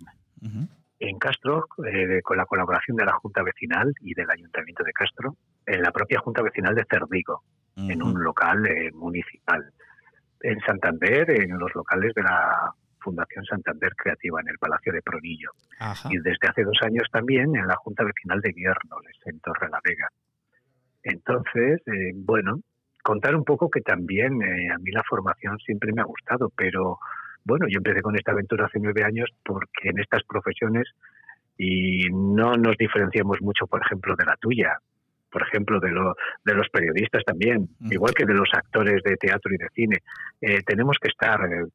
En Castro, eh, con la colaboración de la Junta Vecinal y del Ayuntamiento de Castro, en la propia Junta Vecinal de Cerdigo, en un local eh, municipal. En Santander, en los locales de la Fundación Santander Creativa, en el Palacio de Pronillo. Ajá. Y desde hace dos años también en la Junta Vecinal de Guiernoles, en Torre la Vega. Entonces, eh, bueno, contar un poco que también eh, a mí la formación siempre me ha gustado, pero bueno, yo empecé con esta aventura hace nueve años porque en estas profesiones y no nos diferenciamos mucho, por ejemplo, de la tuya, por ejemplo, de, lo, de los periodistas también, igual que de los actores de teatro y de cine. Eh, tenemos que estar, eh,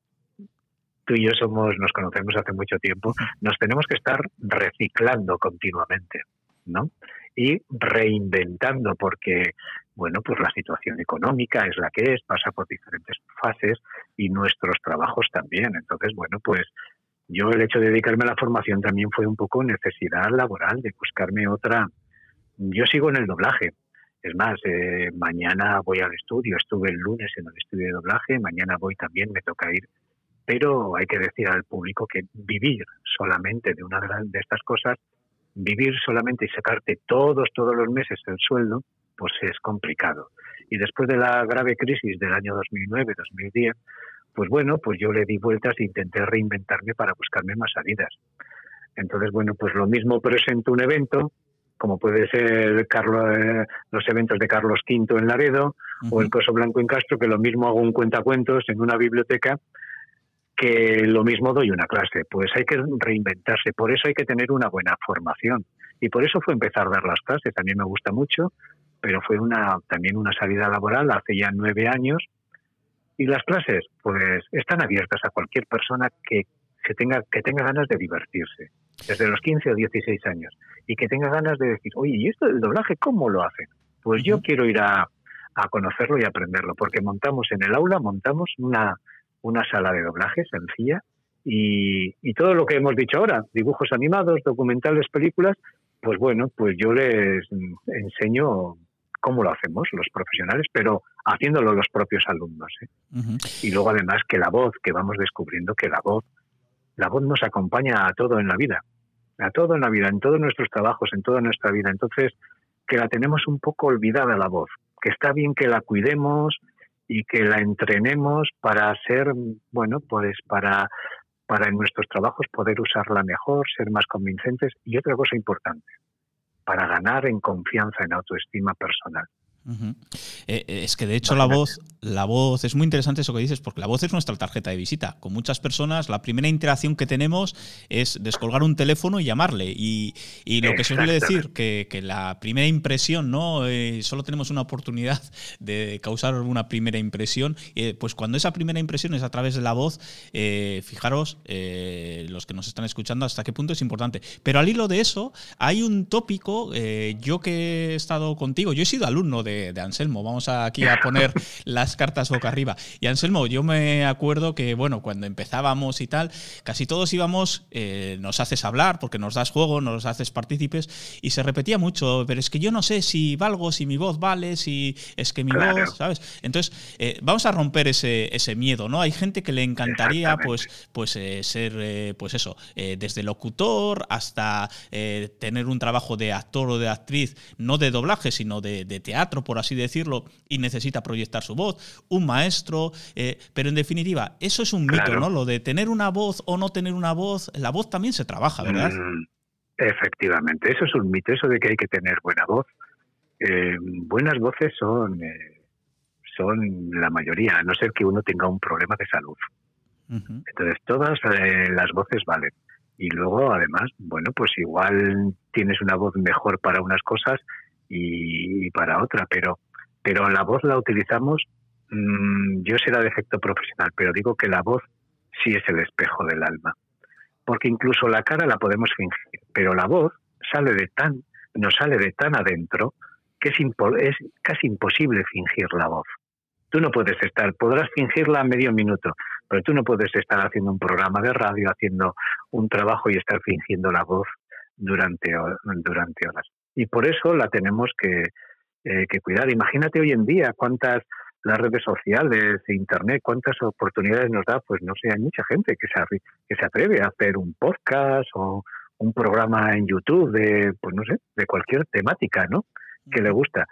tú y yo somos, nos conocemos hace mucho tiempo, nos tenemos que estar reciclando continuamente, ¿no? Y reinventando, porque, bueno, pues la situación económica es la que es, pasa por diferentes fases y nuestros trabajos también. Entonces, bueno, pues yo el hecho de dedicarme a la formación también fue un poco necesidad laboral, de buscarme otra. Yo sigo en el doblaje. Es más, eh, mañana voy al estudio, estuve el lunes en el estudio de doblaje, mañana voy también, me toca ir. Pero hay que decir al público que vivir solamente de una de estas cosas, vivir solamente y sacarte todos, todos los meses el sueldo, pues es complicado. Y después de la grave crisis del año 2009-2010, pues bueno, pues yo le di vueltas e intenté reinventarme para buscarme más salidas. Entonces, bueno, pues lo mismo presento un evento, como puede ser Carlos, eh, los eventos de Carlos V en Laredo o el Coso Blanco en Castro, que lo mismo hago un cuentacuentos en una biblioteca, que lo mismo doy una clase. Pues hay que reinventarse, por eso hay que tener una buena formación. Y por eso fue empezar a dar las clases. A mí me gusta mucho, pero fue una también una salida laboral hace ya nueve años. Y las clases, pues, están abiertas a cualquier persona que, que tenga, que tenga ganas de divertirse, desde los 15 o 16 años, y que tenga ganas de decir, oye, ¿y esto del doblaje cómo lo hacen? Pues yo quiero ir a, a conocerlo y aprenderlo, porque montamos en el aula, montamos una, una sala de doblaje sencilla y, y todo lo que hemos dicho ahora, dibujos animados, documentales, películas, pues bueno, pues yo les mm, enseño cómo lo hacemos los profesionales, pero haciéndolo los propios alumnos. ¿eh? Y luego además que la voz, que vamos descubriendo que la voz, la voz nos acompaña a todo en la vida, a todo en la vida, en todos nuestros trabajos, en toda nuestra vida. Entonces, que la tenemos un poco olvidada la voz, que está bien que la cuidemos y que la entrenemos para ser, bueno, pues para, para en nuestros trabajos poder usarla mejor, ser más convincentes. Y otra cosa importante, para ganar en confianza, en autoestima personal. Eh, eh, es que de hecho la voz, la voz es muy interesante eso que dices, porque la voz es nuestra tarjeta de visita. Con muchas personas, la primera interacción que tenemos es descolgar un teléfono y llamarle. Y, y lo que se suele decir, que, que la primera impresión, ¿no? Eh, solo tenemos una oportunidad de causar una primera impresión. Eh, pues cuando esa primera impresión es a través de la voz, fijaros, los que nos están escuchando, hasta qué punto es importante. Pero al hilo de eso, hay un tópico, yo que he estado contigo, yo he sido alumno de, de Anselmo, vamos aquí a poner las cartas boca arriba. Y Anselmo, yo me acuerdo que, bueno, cuando empezábamos y tal, casi todos íbamos, eh, nos haces hablar, porque nos das juego, nos haces partícipes, y se repetía mucho, pero es que yo no sé si valgo, si mi voz vale, si es que mi Claro. voz, ¿sabes? Entonces, eh, vamos a romper ese, ese miedo, ¿no? Hay gente que le encantaría, pues, pues eh, ser, pues eso, desde locutor hasta tener un trabajo de actor o de actriz, no de doblaje, sino de, de teatro, por así decirlo, y necesita proyectar su voz, un maestro, eh, pero en definitiva, eso es un mito. ¿no? Lo de tener una voz o no tener una voz, la voz también se trabaja, ¿verdad? Mm, efectivamente, eso es un mito, eso de que hay que tener buena voz. Eh, buenas voces son, eh, son la mayoría, a no ser que uno tenga un problema de salud. Entonces, todas eh, las voces valen. Y luego, además, bueno, pues igual tienes una voz mejor para unas cosas y, para otra, pero, pero la voz la utilizamos, mm, yo será defecto profesional, pero digo que la voz sí es el espejo del alma. Porque incluso la cara la podemos fingir, pero la voz sale de tan, nos sale de tan adentro que es, impo- es casi imposible fingir la voz. Tú no puedes estar, podrás fingirla medio minuto, pero tú no puedes estar haciendo un programa de radio, haciendo un trabajo y estar fingiendo la voz durante, durante horas. Y por eso la tenemos que, eh, que cuidar. Imagínate hoy en día cuántas las redes sociales, Internet, cuántas oportunidades nos da, pues no sé, hay mucha gente que se, que se atreve a hacer un podcast o un programa en YouTube de, pues no sé, de cualquier temática, ¿no? Que le gusta.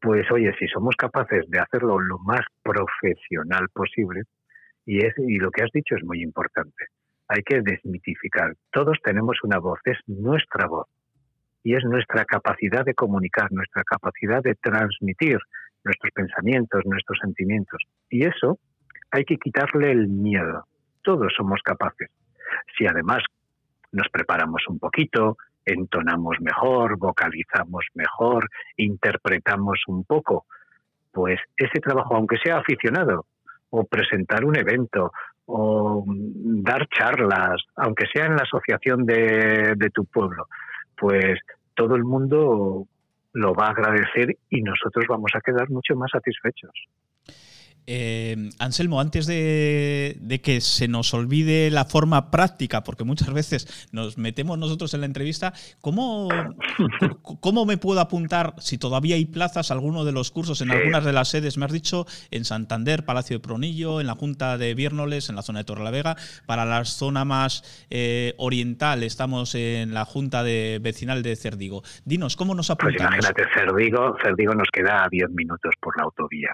Pues oye, si somos capaces de hacerlo lo más profesional posible, y, es, y lo que has dicho es muy importante, hay que desmitificar. Todos tenemos una voz, es nuestra voz. Y es nuestra capacidad de comunicar, nuestra capacidad de transmitir nuestros pensamientos, nuestros sentimientos. Y eso hay que quitarle el miedo. Todos somos capaces. Si además nos preparamos un poquito, entonamos mejor, vocalizamos mejor, interpretamos un poco, pues ese trabajo, aunque sea aficionado, o presentar un evento, o dar charlas, aunque sea en la asociación de, de tu pueblo, pues todo el mundo lo va a agradecer y nosotros vamos a quedar mucho más satisfechos. Eh, Anselmo, antes de, de que se nos olvide la forma práctica, porque muchas veces nos metemos nosotros en la entrevista, ¿cómo, cómo me puedo apuntar, si todavía hay plazas, alguno de los cursos en algunas de las sedes? Me has dicho en Santander, Palacio de Pronillo, en la Junta de Viérnoles, en la zona de Torrelavega. Para la zona más eh, oriental, estamos en la Junta de Vecinal de Cerdigo. Dinos, ¿cómo nos Pues apuntamos? imagínate, Cerdigo, Cerdigo nos queda a 10 minutos por la autovía.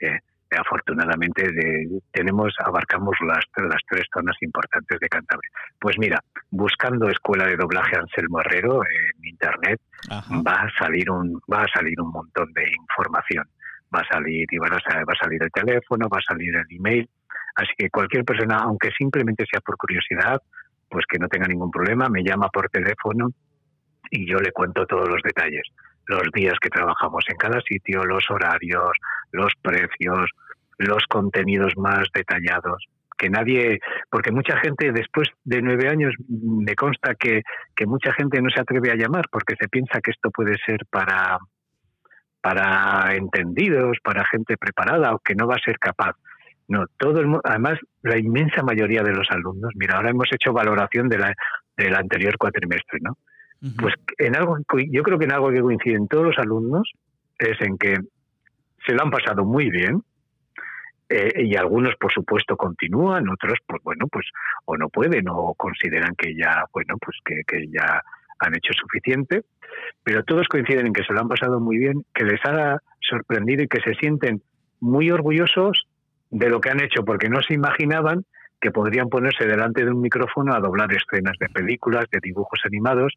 Eh, afortunadamente de- tenemos abarcamos las, las tres zonas importantes de Cantabria. Pues mira, buscando escuela de doblaje Anselmo Herrero en internet Ajá. va a salir un va a salir un montón de información. Va a salir y van a va a salir el teléfono, va a salir el email. Así que cualquier persona, aunque simplemente sea por curiosidad, pues que no tenga ningún problema, me llama por teléfono y yo le cuento todos los detalles, los días que trabajamos en cada sitio, los horarios, los precios, los contenidos más detallados. Que nadie, porque mucha gente después de nueve años mm, me consta que, que mucha gente no se atreve a llamar porque se piensa que esto puede ser para, para entendidos, para gente preparada o que no va a ser capaz. No, todo el además la inmensa mayoría de los alumnos, mira, ahora hemos hecho valoración de la, del anterior cuatrimestre, ¿no? Pues en algo, yo creo que en algo que coinciden todos los alumnos es en que se lo han pasado muy bien eh, y algunos, por supuesto, continúan, otros, pues bueno, pues o no pueden o consideran que ya, bueno, pues que, que ya han hecho suficiente, pero todos coinciden en que se lo han pasado muy bien, que les ha sorprendido y que se sienten muy orgullosos de lo que han hecho, porque no se imaginaban que podrían ponerse delante de un micrófono a doblar escenas de películas, de dibujos animados,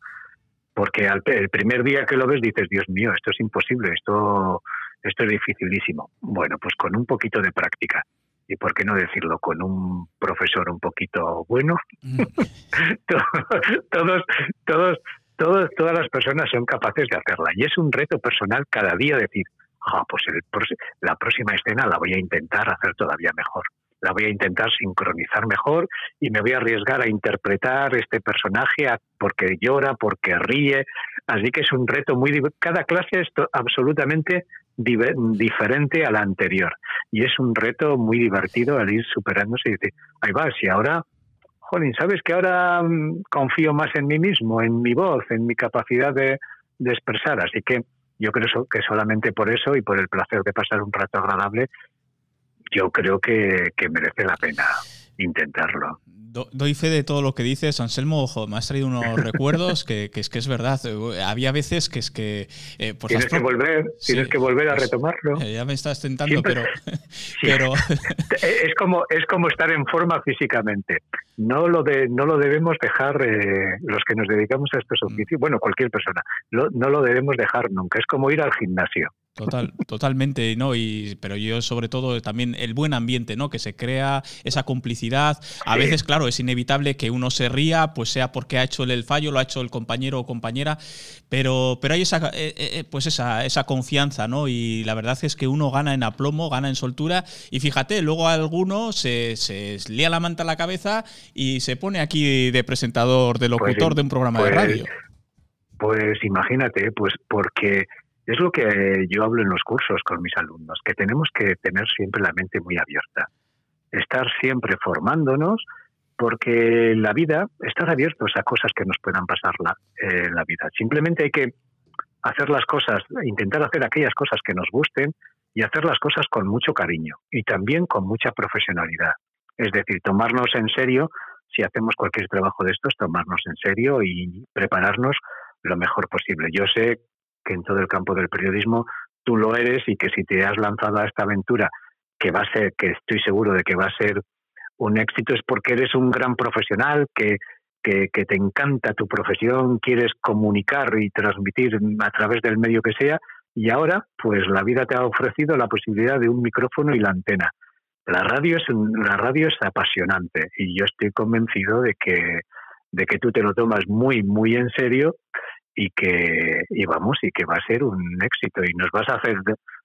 porque al, el primer día que lo ves dices, Dios mío, esto es imposible, esto, esto es dificilísimo. Bueno, pues con un poquito de práctica. Y por qué no decirlo, con un profesor un poquito bueno, todos, todos, todos, todas las personas son capaces de hacerla. Y es un reto personal cada día decir, ah, pues el, la próxima escena la voy a intentar hacer todavía mejor. La voy a intentar sincronizar mejor y me voy a arriesgar a interpretar este personaje porque llora, porque ríe. Así que es un reto muy... Cada clase es absolutamente diferente a la anterior. Y es un reto muy divertido al ir superándose y decir, ahí va, si ahora jolín, ¿sabes que ahora mm, confío más en mí mismo, en mi voz, en mi capacidad de, de expresar? Así que yo creo que solamente por eso y por el placer de pasar un rato agradable, yo creo que, que merece la pena. Intentarlo. Do- doy fe de todo lo que dices, Anselmo. Ojo, me has traído unos recuerdos que, que es que es verdad. Había veces que es que. eh, pues tienes que volver, Sí, tienes que volver a pues, retomarlo. eh, ya me estás tentando, Siempre- pero. pero Eh, Es como es como estar en forma físicamente. No lo de no lo debemos dejar eh, los que nos dedicamos a Mm. estos oficios, bueno, cualquier persona, lo- no lo debemos dejar nunca. Es como ir al gimnasio. Total, totalmente, ¿no? Y, pero yo sobre todo también el buen ambiente, ¿no? Que se crea esa complicidad. A veces, claro, es inevitable que uno se ría, pues sea porque ha hecho el, el fallo, lo ha hecho el compañero o compañera, pero, pero hay esa, eh, eh, pues esa, esa confianza, ¿no? Y la verdad es que uno gana en aplomo, gana en soltura. Y fíjate, luego alguno se, se lía la manta a la cabeza y se pone aquí de presentador, de locutor Pues, de un programa de pues, radio. Pues imagínate, pues porque es lo que yo hablo en los cursos con mis alumnos, que tenemos que tener siempre la mente muy abierta, estar siempre formándonos, porque la vida, estar abiertos a cosas que nos puedan pasar la- eh, en la vida. Simplemente hay que hacer las cosas, intentar hacer aquellas cosas que nos gusten y hacer las cosas con mucho cariño y también con mucha profesionalidad. Es decir, tomarnos en serio, si hacemos cualquier trabajo de estos, tomarnos en serio y prepararnos lo mejor posible. Yo sé que en todo el campo del periodismo tú lo eres y que si te has lanzado a esta aventura, que va a ser, que estoy seguro de que va a ser un éxito, es porque eres un gran profesional, que, que, que te encanta tu profesión, quieres comunicar y transmitir a través del medio que sea, y ahora, pues la vida te ha ofrecido la posibilidad de un micrófono y la antena. La radio es la radio es apasionante y yo estoy convencido de que de que tú te lo tomas muy muy en serio y que y vamos y que va a ser un éxito y nos vas a hacer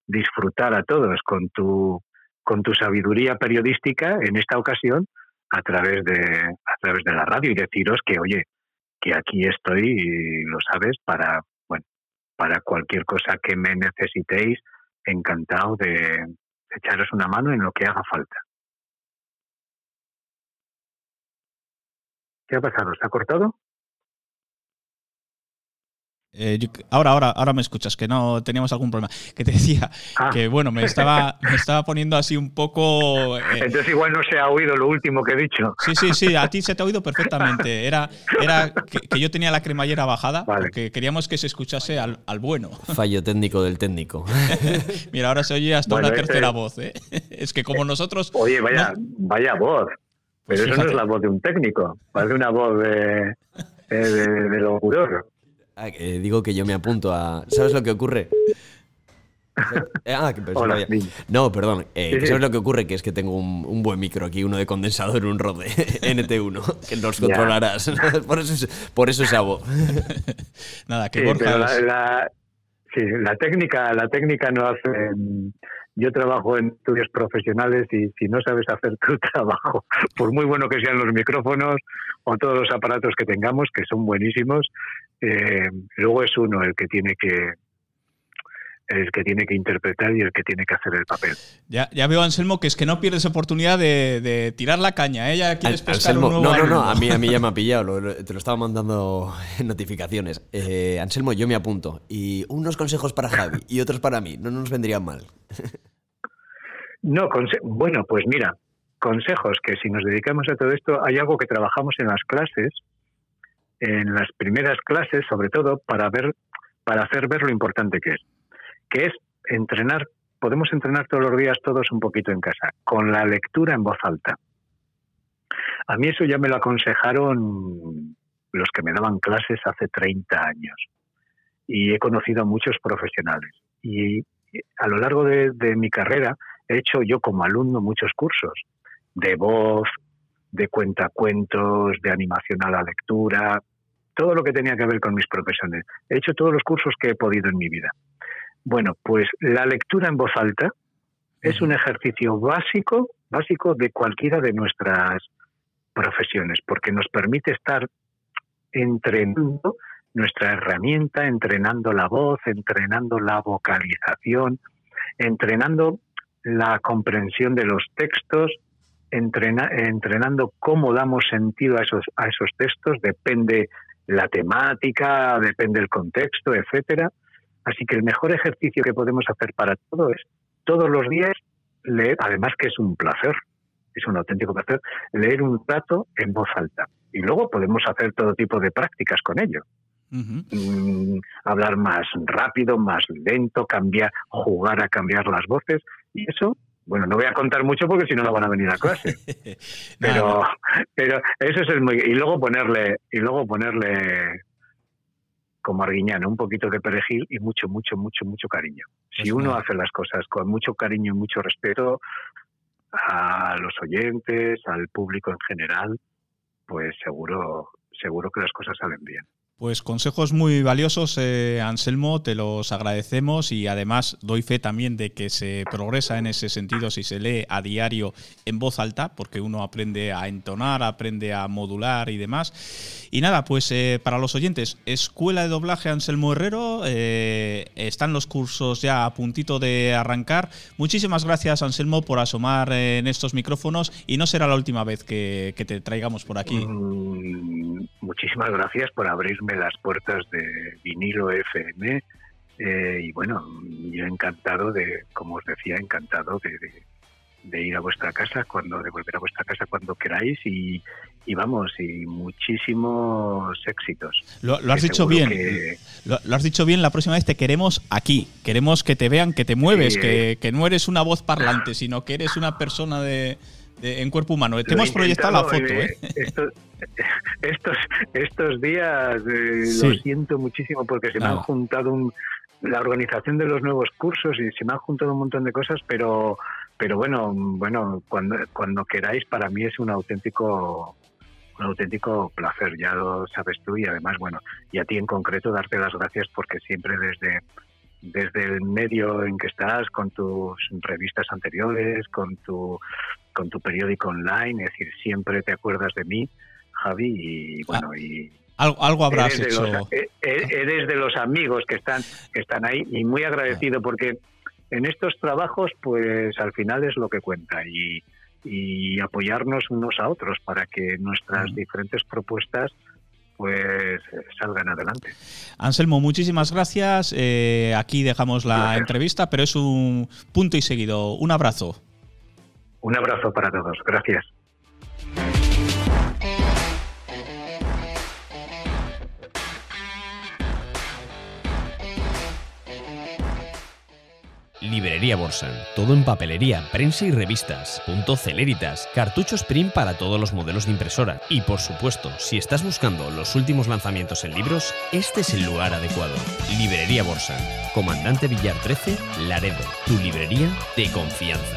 disfrutar a todos con tu con tu sabiduría periodística en esta ocasión a través de a través de la radio y deciros que oye que aquí estoy y lo sabes para bueno para cualquier cosa que me necesitéis encantado de echaros una mano en lo que haga falta. ¿Qué ha pasado? ¿Se ha cortado? Eh, yo- ahora, ahora, ahora me escuchas, que no teníamos algún problema. Que te decía Ah. que bueno, me estaba, me estaba poniendo así un poco. eh, Entonces igual no se ha oído lo último que he dicho. sí, sí, sí, a ti se te ha oído perfectamente. Era, era que, que yo tenía la cremallera bajada, porque queríamos que se escuchase al, al bueno. Fallo técnico del técnico. Mira, ahora se oye hasta Bueno, una este- tercera voz. ¿eh? Es que como nosotros. Oye, vaya, no- vaya voz. Pues Pero eso no es la voz de un técnico, parece una voz de, de, de-. Ah, digo que yo me apunto a. ¿Sabes lo que ocurre? Eh, Ah, que pensaba Hola. No, perdón. eh, Sí, que sí. ¿Sabes lo que ocurre? Que es que tengo un, un buen micro aquí, uno de condensador, un Rode NT1, que nos Ya. controlarás. por, eso, es- por eso esa voz. Nada, que Sí, Borja. pero la, es- la- sí, la técnica, la técnica no hace. Yo trabajo en estudios profesionales y si no sabes hacer tu trabajo, por muy bueno que sean los micrófonos o todos los aparatos que tengamos, que son buenísimos, eh, luego es uno el que tiene que el que tiene que interpretar y el que tiene que hacer el papel. Ya, ya veo, Anselmo, que es que no pierdes oportunidad de, de tirar la caña. ¿eh? Ya quieres An- pescar Anselmo, un nuevo no, no, no, a mí, a mí ya me ha pillado, lo- lo- te lo estaba mandando en notificaciones. Eh, Anselmo, yo me apunto. Y unos consejos para Javi y otros para mí, no nos vendrían mal. No, bueno, pues mira, consejos que si nos dedicamos a todo esto, hay algo que trabajamos en las clases, en las primeras clases, sobre todo para ver, para hacer ver lo importante que es, que es entrenar. Podemos entrenar todos los días todos un poquito en casa, con la lectura en voz alta. A mí eso ya me lo aconsejaron los que me daban clases hace 30 años y he conocido a muchos profesionales. Y a lo largo de, mi carrera he hecho yo como alumno muchos cursos de voz, de cuentacuentos, de animación a la lectura, todo lo que tenía que ver con mis profesiones. He hecho todos los cursos que he podido en mi vida. Bueno, pues la lectura en voz alta es un ejercicio básico, básico de cualquiera de nuestras profesiones, porque nos permite estar entrenando nuestra herramienta, entrenando la voz, entrenando la vocalización, entrenando la comprensión de los textos, entrena- entrenando cómo damos sentido a esos, a esos textos, depende la temática, depende el contexto, etcétera. Así que el mejor ejercicio que podemos hacer para todo es todos los días leer, además que es un placer, es un auténtico placer leer un rato en voz alta. Y luego podemos hacer todo tipo de prácticas con ello. Mm, hablar más rápido, más lento, cambiar, jugar a cambiar las voces. Y eso, bueno, no voy a contar mucho porque si no, no van a venir a clase. pero, pero eso es el muy. Y luego ponerle, y luego ponerle como Arguiñano, un poquito de perejil y mucho, mucho, mucho, mucho cariño. Si Es uno hace las cosas con mucho cariño y mucho respeto a los oyentes, al público en general, pues seguro, seguro que las cosas salen bien. Pues consejos muy valiosos, eh, Anselmo, te los agradecemos y además doy fe también de que se progresa en ese sentido si se lee a diario en voz alta, porque uno aprende a entonar, aprende a modular y demás. Y nada, pues eh, para los oyentes, Escuela de Doblaje Anselmo Herrero, eh, están los cursos ya a puntito de arrancar. Muchísimas gracias, Anselmo, por asomar eh, en estos micrófonos y no será la última vez que, te traigamos por aquí. Mm, muchísimas gracias por abrirme las puertas de vinilo FM. eh, y bueno, yo encantado de, como os decía, encantado de, de- de ir a vuestra casa, cuando de volver a vuestra casa cuando queráis y, y vamos, y muchísimos éxitos. Lo, lo has dicho bien. que- Lo, lo has dicho bien. La próxima vez te queremos aquí. Queremos que te vean, que te mueves, que no eres una voz parlante, sino que eres una persona de, de- en cuerpo humano. Te hemos proyectado la foto, ¿eh? eh, Estos, estos, estos días eh, Sí. lo siento muchísimo porque se me han juntado un- la organización de los nuevos cursos y se me han juntado un montón de cosas, pero pero bueno, bueno, cuando cuando queráis para mí es un auténtico un auténtico placer, ya lo sabes tú y además bueno, y a ti en concreto darte las gracias porque siempre desde desde el medio en que estás, con tus revistas anteriores, con tu con tu periódico online, es decir, siempre te acuerdas de mí, Javi, y bueno, y Algo, algo habrás eres hecho. de, los, e- e- eres de los amigos que están que están ahí y muy agradecido porque en estos trabajos, pues al final es lo que cuenta y, y apoyarnos unos a otros para que nuestras diferentes propuestas pues salgan adelante. Anselmo, muchísimas gracias. Eh, aquí dejamos la entrevista, pero es un punto y seguido. Un abrazo. Un abrazo para todos. Gracias. Librería Borsan. Todo en papelería, prensa y revistas. Punto Celeritas. Cartuchos print para todos los modelos de impresora. Y por supuesto, si estás buscando los últimos lanzamientos en libros, este es el lugar adecuado. Librería Borsan. Comandante Villar 13, Laredo. Tu librería de confianza.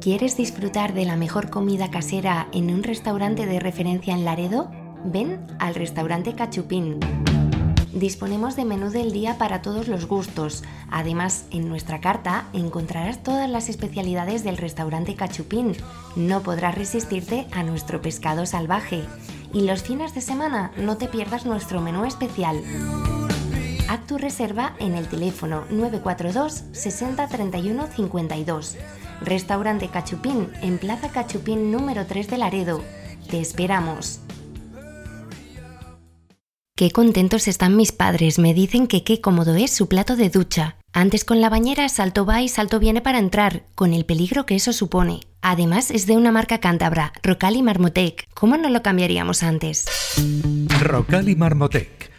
¿Quieres disfrutar de la mejor comida casera en un restaurante de referencia en Laredo? Ven al restaurante Cachupín. Disponemos de menú del día para todos los gustos. Además, en nuestra carta encontrarás todas las especialidades del restaurante Cachupín. No podrás resistirte a nuestro pescado salvaje. Y los fines de semana no te pierdas nuestro menú especial. Haz tu reserva en el teléfono 942 60 31 52. Restaurante Cachupín en Plaza Cachupín número 3 de Laredo. Te esperamos. Qué contentos están mis padres, me dicen que qué cómodo es su plato de ducha. Antes con la bañera salto va y salto viene para entrar, con el peligro que eso supone. Además es de una marca cántabra, Rocal y Marmotec. ¿Cómo no lo cambiaríamos antes? Rocal y Marmotec.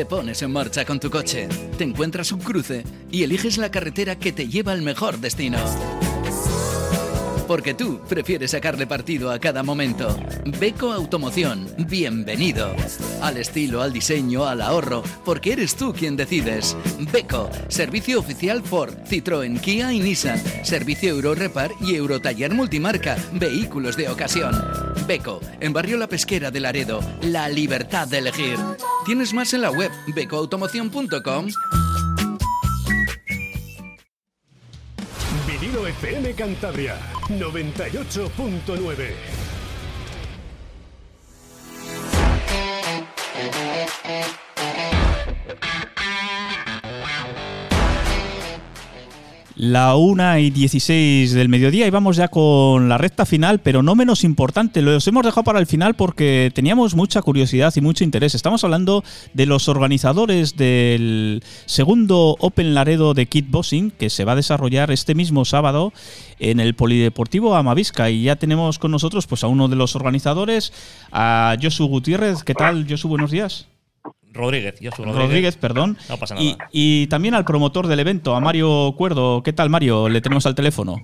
Te pones en marcha con tu coche, te encuentras un cruce y eliges la carretera que te lleva al mejor destino. Porque tú prefieres sacarle partido a cada momento. Beco Automoción, bienvenido. Al estilo, al diseño, al ahorro, porque eres tú quien decides. Beco, servicio oficial Ford, Citroën, Kia y Nissan. Servicio Euro Repar y Eurotaller Multimarca, vehículos de ocasión. Beco, en Barrio La Pesquera de Laredo, la libertad de elegir. Tienes más en la web becoautomoción.com. FM Cantabria 98.9. La 1 y 16 del mediodía y vamos ya con la recta final, pero no menos importante. Los hemos dejado para el final porque teníamos mucha curiosidad y mucho interés. Estamos hablando de los organizadores del segundo Open Laredo de Kickboxing que se va a desarrollar este mismo sábado en el Polideportivo Amavisca. Y ya tenemos con nosotros pues, a uno de los organizadores, a Josu Gutiérrez. ¿Qué tal, Josu? Buenos días. Rodríguez, yo soy Rodríguez, Rodríguez. perdón. No pasa Y, nada. y también al promotor del evento, a Mario Cuerdo. ¿Qué tal, Mario? Le tenemos al teléfono.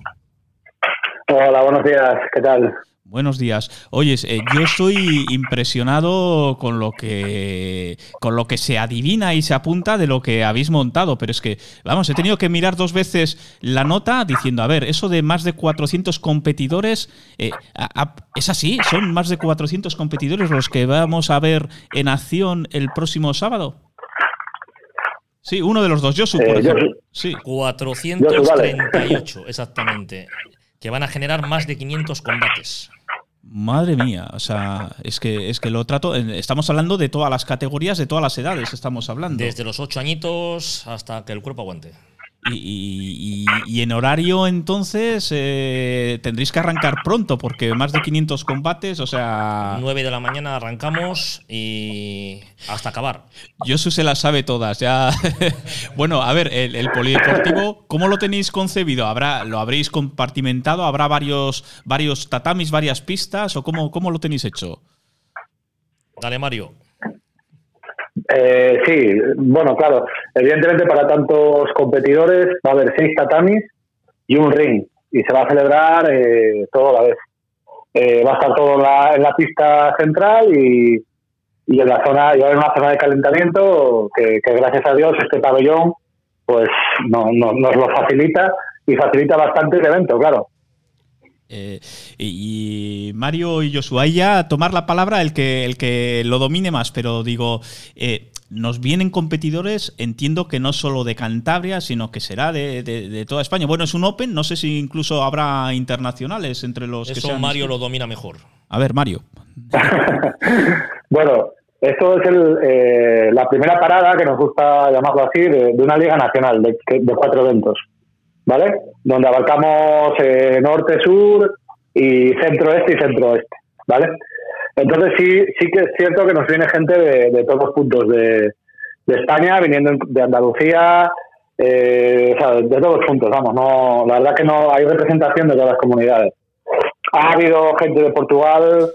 Hola, buenos días, ¿qué tal? Buenos días. Oyes, eh, yo estoy impresionado con lo que con lo que se adivina y se apunta de lo que habéis montado, pero es que, vamos, he tenido que mirar dos veces la nota diciendo, a ver, eso de más de 400 competidores, eh, a- a- ¿es así? ¿Son más de 400 competidores los que vamos a ver en acción el próximo sábado? Sí, uno de los dos, Josu, por Eh, ejemplo. Josu. Sí. 438, exactamente. Que van a generar más de 500 combates. Madre mía, o sea, es que es que lo trato. Estamos hablando de todas las categorías, de todas las edades, estamos hablando. Desde los 8 añitos hasta que el cuerpo aguante. Y, y- y- y en horario, entonces, eh, tendréis que arrancar pronto, porque más de 500 combates, o sea. 9 de la mañana arrancamos y hasta acabar. Josu se las sabe todas, ya. bueno, a ver, el, el polideportivo, ¿cómo lo tenéis concebido? ¿Habrá, ¿Lo habréis compartimentado? ¿Habrá varios, varios tatamis, varias pistas? ¿O cómo, cómo lo tenéis hecho? Dale, Mario. Eh, sí, bueno, claro, evidentemente para tantos competidores va a haber seis tatamis y un ring y se va a celebrar eh, todo a la vez. Eh, va a estar todo la, en la pista central y, y en la zona, y va a haber una zona de calentamiento que, que gracias a Dios este pabellón pues no, no- nos lo facilita y facilita bastante el evento, claro. Eh, y, Mario y Joshua, ahí ya tomar la palabra el que, el que lo domine más, pero digo, eh, nos vienen competidores, entiendo que no solo de Cantabria, sino que será de, de- de toda España. Bueno, es un Open, no sé si incluso habrá internacionales entre los que Eso sean. Mario lo domina mejor. A ver, Mario. Bueno, esto es el, eh, la primera parada, que nos gusta llamarlo así, de, de una liga nacional de, de cuatro eventos, ¿vale? Donde abarcamos eh, norte, sur y centro-este y centro-oeste, ¿vale? Entonces sí, sí que es cierto que nos viene gente de, todos los puntos de, de España, viniendo de Andalucía, eh, o sea, de todos los puntos, vamos, no, la verdad que no hay representación de todas las comunidades. Ha habido gente de Portugal,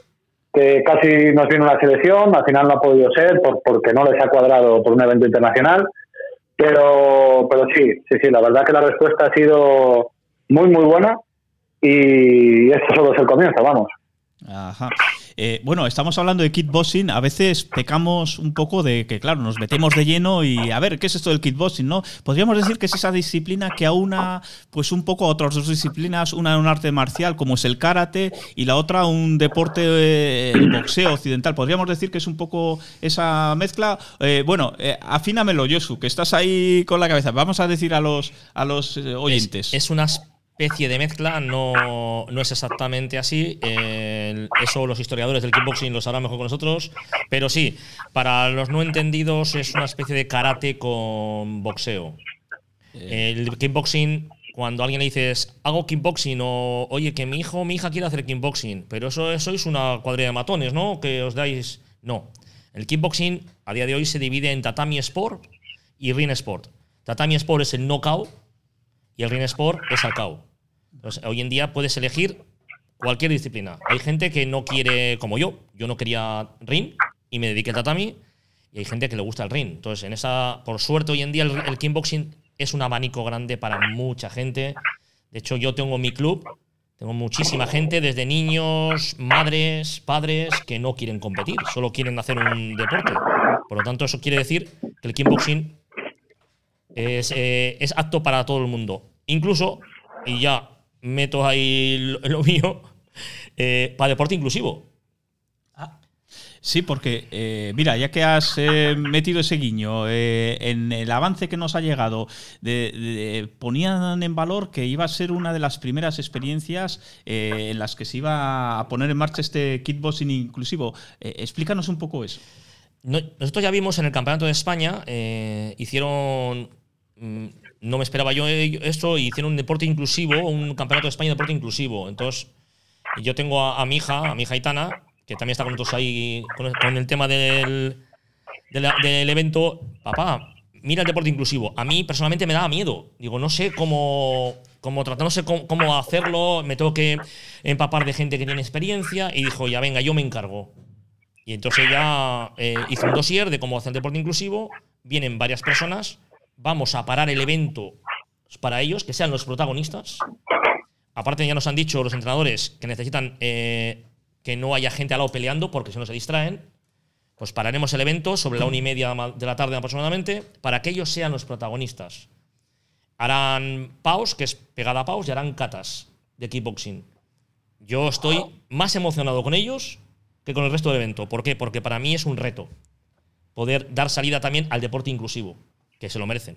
que casi nos viene una selección, al final no ha podido ser por, porque no les ha cuadrado por un evento internacional, pero, pero sí, sí, sí, la verdad que la respuesta ha sido muy, muy buena y esto solo es el comienzo, vamos. Ajá. Eh, bueno, estamos hablando de kickboxing. A veces pecamos un poco de que, claro, nos metemos de lleno y a ver, ¿qué es esto del kickboxing? ¿no? Podríamos decir que es esa disciplina que aúna pues un poco a otras dos disciplinas, una un arte marcial como es el karate y la otra un deporte, eh, el boxeo occidental. Podríamos decir que es un poco esa mezcla. Eh, bueno, eh, afínamelo, Josu, que estás ahí con la cabeza. Vamos a decir a los, a los eh, oyentes. Es una especie de mezcla, no, no es exactamente así. El- eso los historiadores del kickboxing lo sabrán mejor que nosotros. Pero sí, para los no entendidos es una especie de karate con boxeo. El kickboxing, cuando a alguien le dices, hago kickboxing o oye, que mi hijo o mi hija quiere hacer kickboxing, pero eso es- sois una cuadrilla de matones, ¿no? Que os dais. No. El kickboxing a día de hoy se divide en tatami sport y ring sport. Tatami sport es el knockout y el ring sport es al KO. Hoy en día puedes elegir cualquier disciplina. Hay gente que no quiere, como yo, yo no quería ring y me dediqué al tatami y hay gente que le gusta el ring. Entonces, en esa, por suerte, hoy en día el, el kickboxing es un abanico grande para mucha gente. De hecho, yo tengo mi club, tengo muchísima gente, desde niños, madres, padres, que no quieren competir, solo quieren hacer un deporte. Por lo tanto, eso quiere decir que el kickboxing es, eh, es apto para todo el mundo. Incluso, y ya meto ahí lo, lo mío, eh, para deporte inclusivo. Sí, porque, eh, mira, ya que has eh, metido ese guiño, eh, en el avance que nos ha llegado, de- de- ponían en valor que iba a ser una de las primeras experiencias en las que se iba a poner en marcha este kickboxing inclusivo. Explícanos un poco eso. No- nosotros ya vimos en el Campeonato de España, hicieron. mm, No me esperaba yo ello- esto, y hicieron un deporte inclusivo, un Campeonato de España de deporte inclusivo. Entonces, yo tengo a, mi hija, a mi hija Itana, que también está con nosotros ahí con el, tema del, del evento. Papá, mira el deporte inclusivo. A mí personalmente me daba miedo. Digo, no sé cómo, cómo tratar, no sé cómo, cómo hacerlo, me tengo que empapar de gente que tiene experiencia, y dijo, ya venga, yo me encargo. Y entonces ella eh, hizo un dossier de cómo hacer el deporte inclusivo. Vienen varias personas. Vamos a parar el evento para ellos, que sean los protagonistas. Aparte, ya nos han dicho los entrenadores que necesitan eh, que no haya gente al lado peleando porque si no se distraen. Pues pararemos el evento sobre la una y media de la tarde aproximadamente para que ellos sean los protagonistas. Harán paus, que es pegada a paus, y harán catas de kickboxing. Yo estoy más emocionado con ellos que con el resto del evento. ¿Por qué? Porque para mí es un reto poder dar salida también al deporte inclusivo, que se lo merecen.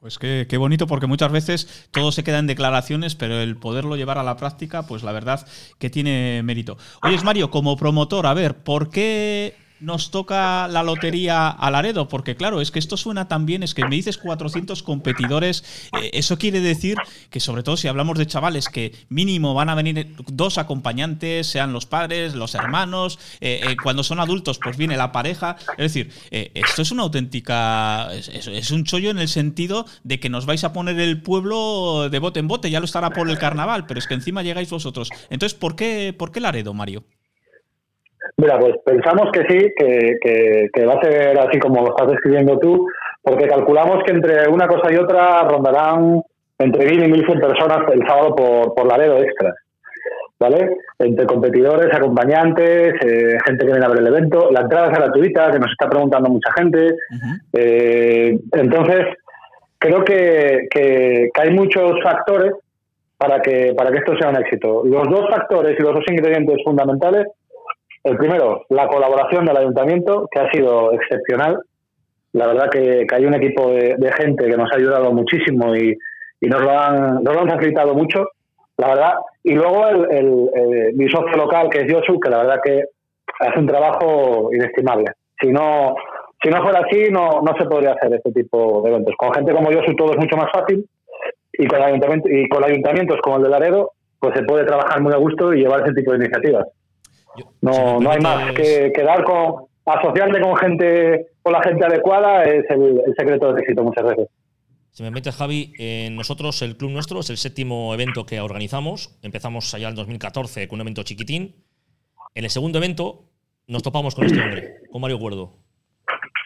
Pues qué, qué bonito, porque muchas veces todo se queda en declaraciones, pero el poderlo llevar a la práctica, pues la verdad que tiene mérito. Oye, Mario, como promotor, a ver, ¿por qué nos toca la lotería a Laredo? Porque claro, es que esto suena también, es que me dices 400 competidores, eh, eso quiere decir que sobre todo si hablamos de chavales que mínimo van a venir dos acompañantes, sean los padres, los hermanos, eh, eh, cuando son adultos pues viene la pareja, es decir, esto es una auténtica, es un chollo en el sentido de que nos vais a poner el pueblo de bote en bote, ya lo estará por el carnaval, pero es que encima llegáis vosotros. Entonces, ¿por qué, por qué Laredo, Mario? Mira, pues pensamos que sí, que, que- que va a ser así como lo estás describiendo tú, porque calculamos que entre una cosa y otra rondarán entre 1.000 y 1.100 personas el sábado por, por Laredo extras. ¿Vale? Entre competidores, acompañantes, eh, gente que viene a ver el evento. La entrada es gratuita, que nos está preguntando mucha gente. Eh, entonces, creo que, que- que hay muchos factores para que, para que esto sea un éxito. Los dos factores y los dos ingredientes fundamentales el primero, la colaboración del ayuntamiento, que ha sido excepcional. La verdad que, hay un equipo de, gente que nos ha ayudado muchísimo y, y nos, lo han, nos facilitado mucho, la verdad. Y luego el, el- eh, mi socio local, que es Josu, que la verdad que hace un trabajo inestimable. Si no, si no fuera así, no, no se podría hacer este tipo de eventos. Con gente como Josu todo es mucho más fácil y con, ayuntamiento, y con ayuntamientos como el de Laredo, pues se puede trabajar muy a gusto y llevar ese tipo de iniciativas. No, no hay más que quedar con asociarte con gente, con la gente adecuada es el, el secreto del éxito muchas veces. Si me metes, Javi, eh, nosotros, el club nuestro, es el séptimo evento que organizamos. Empezamos allá en 2014 con un evento chiquitín. En el segundo evento nos topamos con este hombre, con Mario Cuerdo.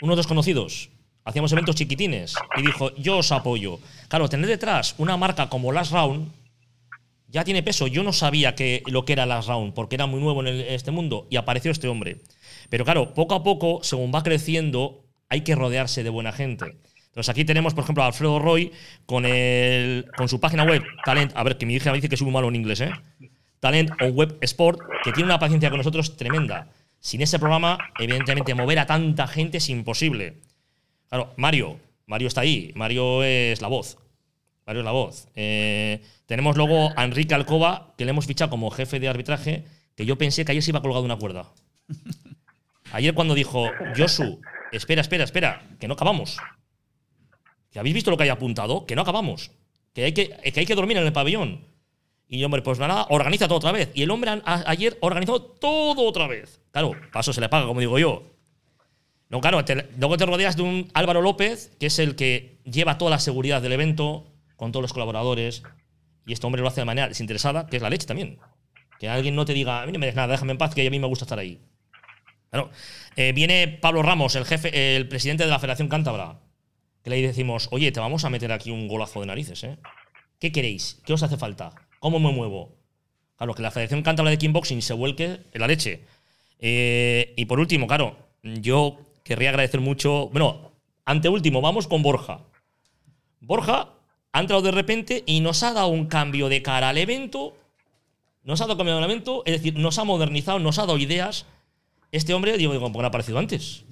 Unos desconocidos. Hacíamos eventos chiquitines y dijo, yo os apoyo. Claro, tener detrás una marca como Last Round ya tiene peso. Yo no sabía que, lo que era Last Round porque era muy nuevo en este mundo y apareció este hombre. Pero claro, poco a poco, según va creciendo, hay que rodearse de buena gente. Entonces aquí tenemos, por ejemplo, a Alfredo Roy con, con su página web, Talent, a ver, que mi hija me dice que soy muy malo en inglés, ¿eh? Talent on Web Sport, que tiene una paciencia con nosotros tremenda. Sin ese programa, evidentemente, mover a tanta gente es imposible. Claro, Mario, Mario está ahí, Mario es la voz. Mario la voz. Eh, tenemos luego a Enrique Alcoba, que le hemos fichado como jefe de arbitraje, que yo pensé que ayer se iba colgado una cuerda. Ayer cuando dijo, Josu, espera, espera, espera, que no acabamos. ¿Que habéis visto lo que hay apuntado? Que no acabamos. Que hay que, que, hay que dormir en el pabellón. Y hombre, pues nada, organiza todo otra vez. Y el hombre ayer organizó todo otra vez. Claro, paso se le paga, como digo yo. No, claro, luego te rodeas de un Álvaro López, que es el que lleva toda la seguridad del evento, con todos los colaboradores. Y este hombre lo hace de manera desinteresada, que es la leche también. Que alguien no te diga, a mí no me des nada, déjame en paz, que a mí me gusta estar ahí. Claro. Eh, viene Pablo Ramos, el jefe, el presidente de la Federación Cántabra, que le decimos, oye, te vamos a meter aquí un golazo de narices, ¿eh? ¿Qué queréis? ¿Qué os hace falta? ¿Cómo me muevo? Claro, que la Federación Cántabra de Kickboxing se vuelque en la leche. Eh, y por último, claro, yo querría agradecer mucho. Bueno, ante último, vamos con Borja. Borja ha entrado de repente y nos ha dado un cambio de cara al evento. Nos ha dado cambio de evento, es decir, nos ha modernizado, nos ha dado ideas. Este hombre, digo, digo ¿por qué no ha aparecido antes?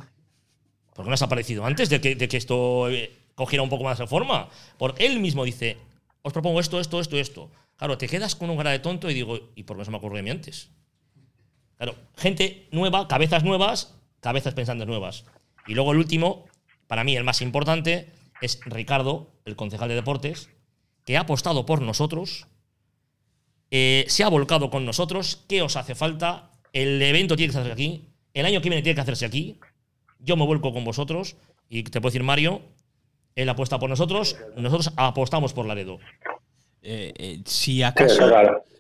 ¿Por qué no has aparecido antes de que, de que esto eh, cogiera un poco más de forma? Porque él mismo dice, os propongo esto, esto, esto, esto. Claro, te quedas con un cara de tonto y digo, ¿y por qué no se me ocurrió a mí antes? Claro, gente nueva, cabezas nuevas, cabezas pensantes nuevas. Y luego el último, para mí el más importante, es Ricardo, el concejal de deportes, que ha apostado por nosotros, eh, se ha volcado con nosotros. ¿Qué os hace falta? El evento tiene que hacerse aquí, el año que viene tiene que hacerse aquí. Yo me vuelco con vosotros y te puedo decir, Mario, él apuesta por nosotros, nosotros apostamos por Laredo. Eh, eh, si acaso.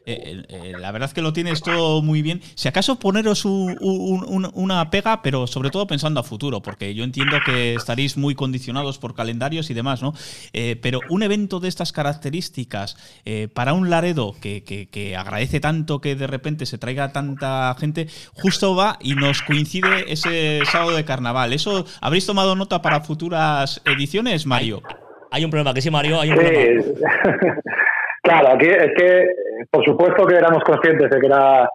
eh, eh, la verdad que lo tienes todo muy bien. Si acaso poneros un- un- un- una pega, pero sobre todo pensando a futuro, porque yo entiendo que estaréis muy condicionados por calendarios y demás, ¿no? Eh, pero un evento de estas características eh, para un Laredo que, que- que agradece tanto que de repente se traiga tanta gente, justo va y nos coincide ese sábado de carnaval. ¿Eso habréis tomado nota para futuras ediciones, Mario? Hay un problema, que sí, Mario, hay un Sí. problema. claro, aquí es que, eh, por supuesto que éramos conscientes de que era,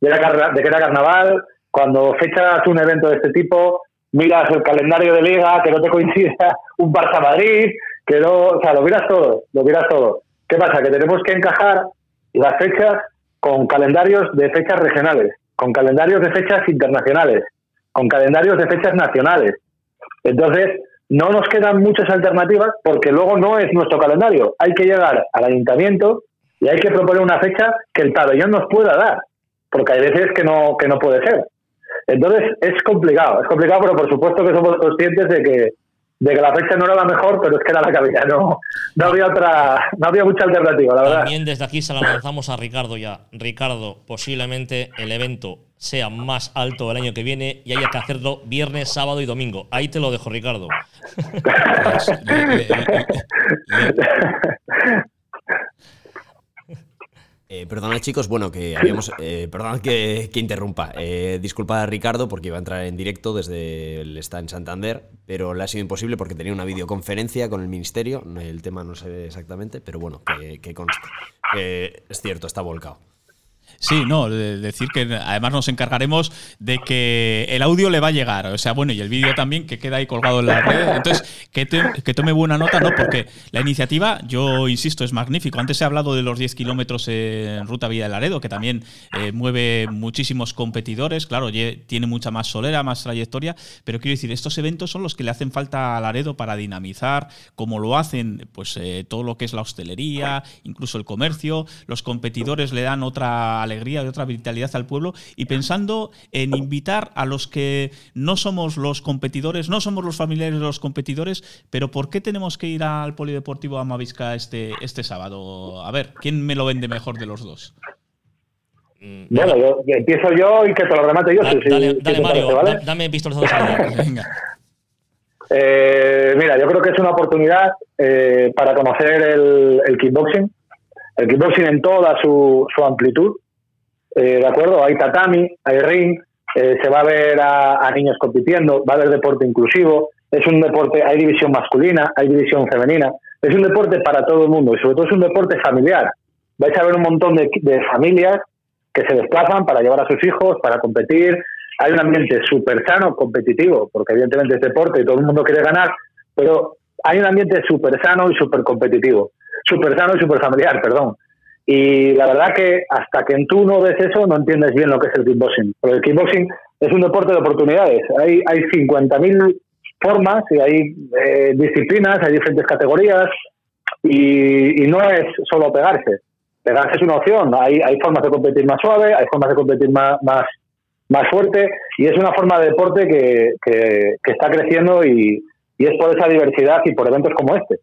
de, que era carnaval. Cuando fechas un evento de este tipo, miras el calendario de liga, que no te coincida un Barça Madrid, que no, o sea, lo miras todo, lo miras todo. ¿Qué pasa? Que tenemos que encajar las fechas con calendarios de fechas regionales, con calendarios de fechas internacionales, con calendarios de fechas nacionales. Entonces, no nos quedan muchas alternativas porque luego no es nuestro calendario. Hay que llegar al ayuntamiento y hay que proponer una fecha que el pabellón nos pueda dar, porque hay veces que no, que no puede ser. Entonces, es complicado, es complicado, pero por supuesto que somos conscientes de que, de que la fecha no era la mejor, pero es que era la había, no, no había otra, no había mucha alternativa, la verdad. También desde aquí se la lanzamos a Ricardo ya. Ricardo, posiblemente el evento sea más alto el año que viene y haya que hacerlo viernes, sábado y domingo. Ahí te lo dejo, Ricardo. Eh, chicos, bueno, que habíamos... Eh, perdonad que, que interrumpa. Eh, disculpad a Ricardo porque iba a entrar en directo desde el está en Santander, pero le ha sido imposible porque tenía una videoconferencia con el ministerio. El tema no sé exactamente, pero bueno, que, que conste. Que es cierto, está volcado. Sí, no, de- decir que además nos encargaremos de que el audio le va a llegar, o sea, bueno, y el vídeo también que queda ahí colgado en la red. Entonces, que, te- que tome buena nota, ¿no? Porque la iniciativa, yo insisto, es magnífico. Antes he hablado de los 10 kilómetros en Ruta Villa de Laredo, que también eh, mueve muchísimos competidores, claro, tiene mucha más solera, más trayectoria, pero quiero decir, estos eventos son los que le hacen falta a Laredo para dinamizar, como lo hacen, pues eh, todo lo que es la hostelería, incluso el comercio, los competidores le dan otra alegría y otra vitalidad al pueblo y pensando en invitar a los que no somos los competidores, no somos los familiares de los competidores, pero ¿por qué tenemos que ir al Polideportivo Amavisca este, este sábado? A ver, ¿quién me lo vende mejor de los dos? Bueno, yo, empiezo yo y que te lo remate yo. Da- si- dale, si dale, Mario, parece, ¿vale? da- dame pistolazo de salida. Venga. Eh, mira, yo creo que es una oportunidad eh, para conocer el, el kickboxing, el kickboxing en toda su, su amplitud, eh, ¿de acuerdo? Hay tatami, hay ring, eh, se va a ver a, niños compitiendo, va a haber deporte inclusivo, es un deporte, hay división masculina, hay división femenina, es un deporte para todo el mundo y sobre todo es un deporte familiar. Vais a ver un montón de, de familias que se desplazan para llevar a sus hijos, para competir. Hay un ambiente súper sano, competitivo, porque evidentemente es deporte y todo el mundo quiere ganar, pero hay un ambiente súper sano y súper competitivo. Súper sano y súper familiar, perdón. Y la verdad que hasta que tú no ves eso, no entiendes bien lo que es el kickboxing. Porque el kickboxing es un deporte de oportunidades. Hay, hay 50.000 formas y hay eh, disciplinas, hay diferentes categorías y, y no es solo pegarse. Pegarse es una opción. Hay, hay formas de competir más suave, hay formas de competir más, más, más fuerte y es una forma de deporte que, que, está creciendo y, y es por esa diversidad y por eventos como este.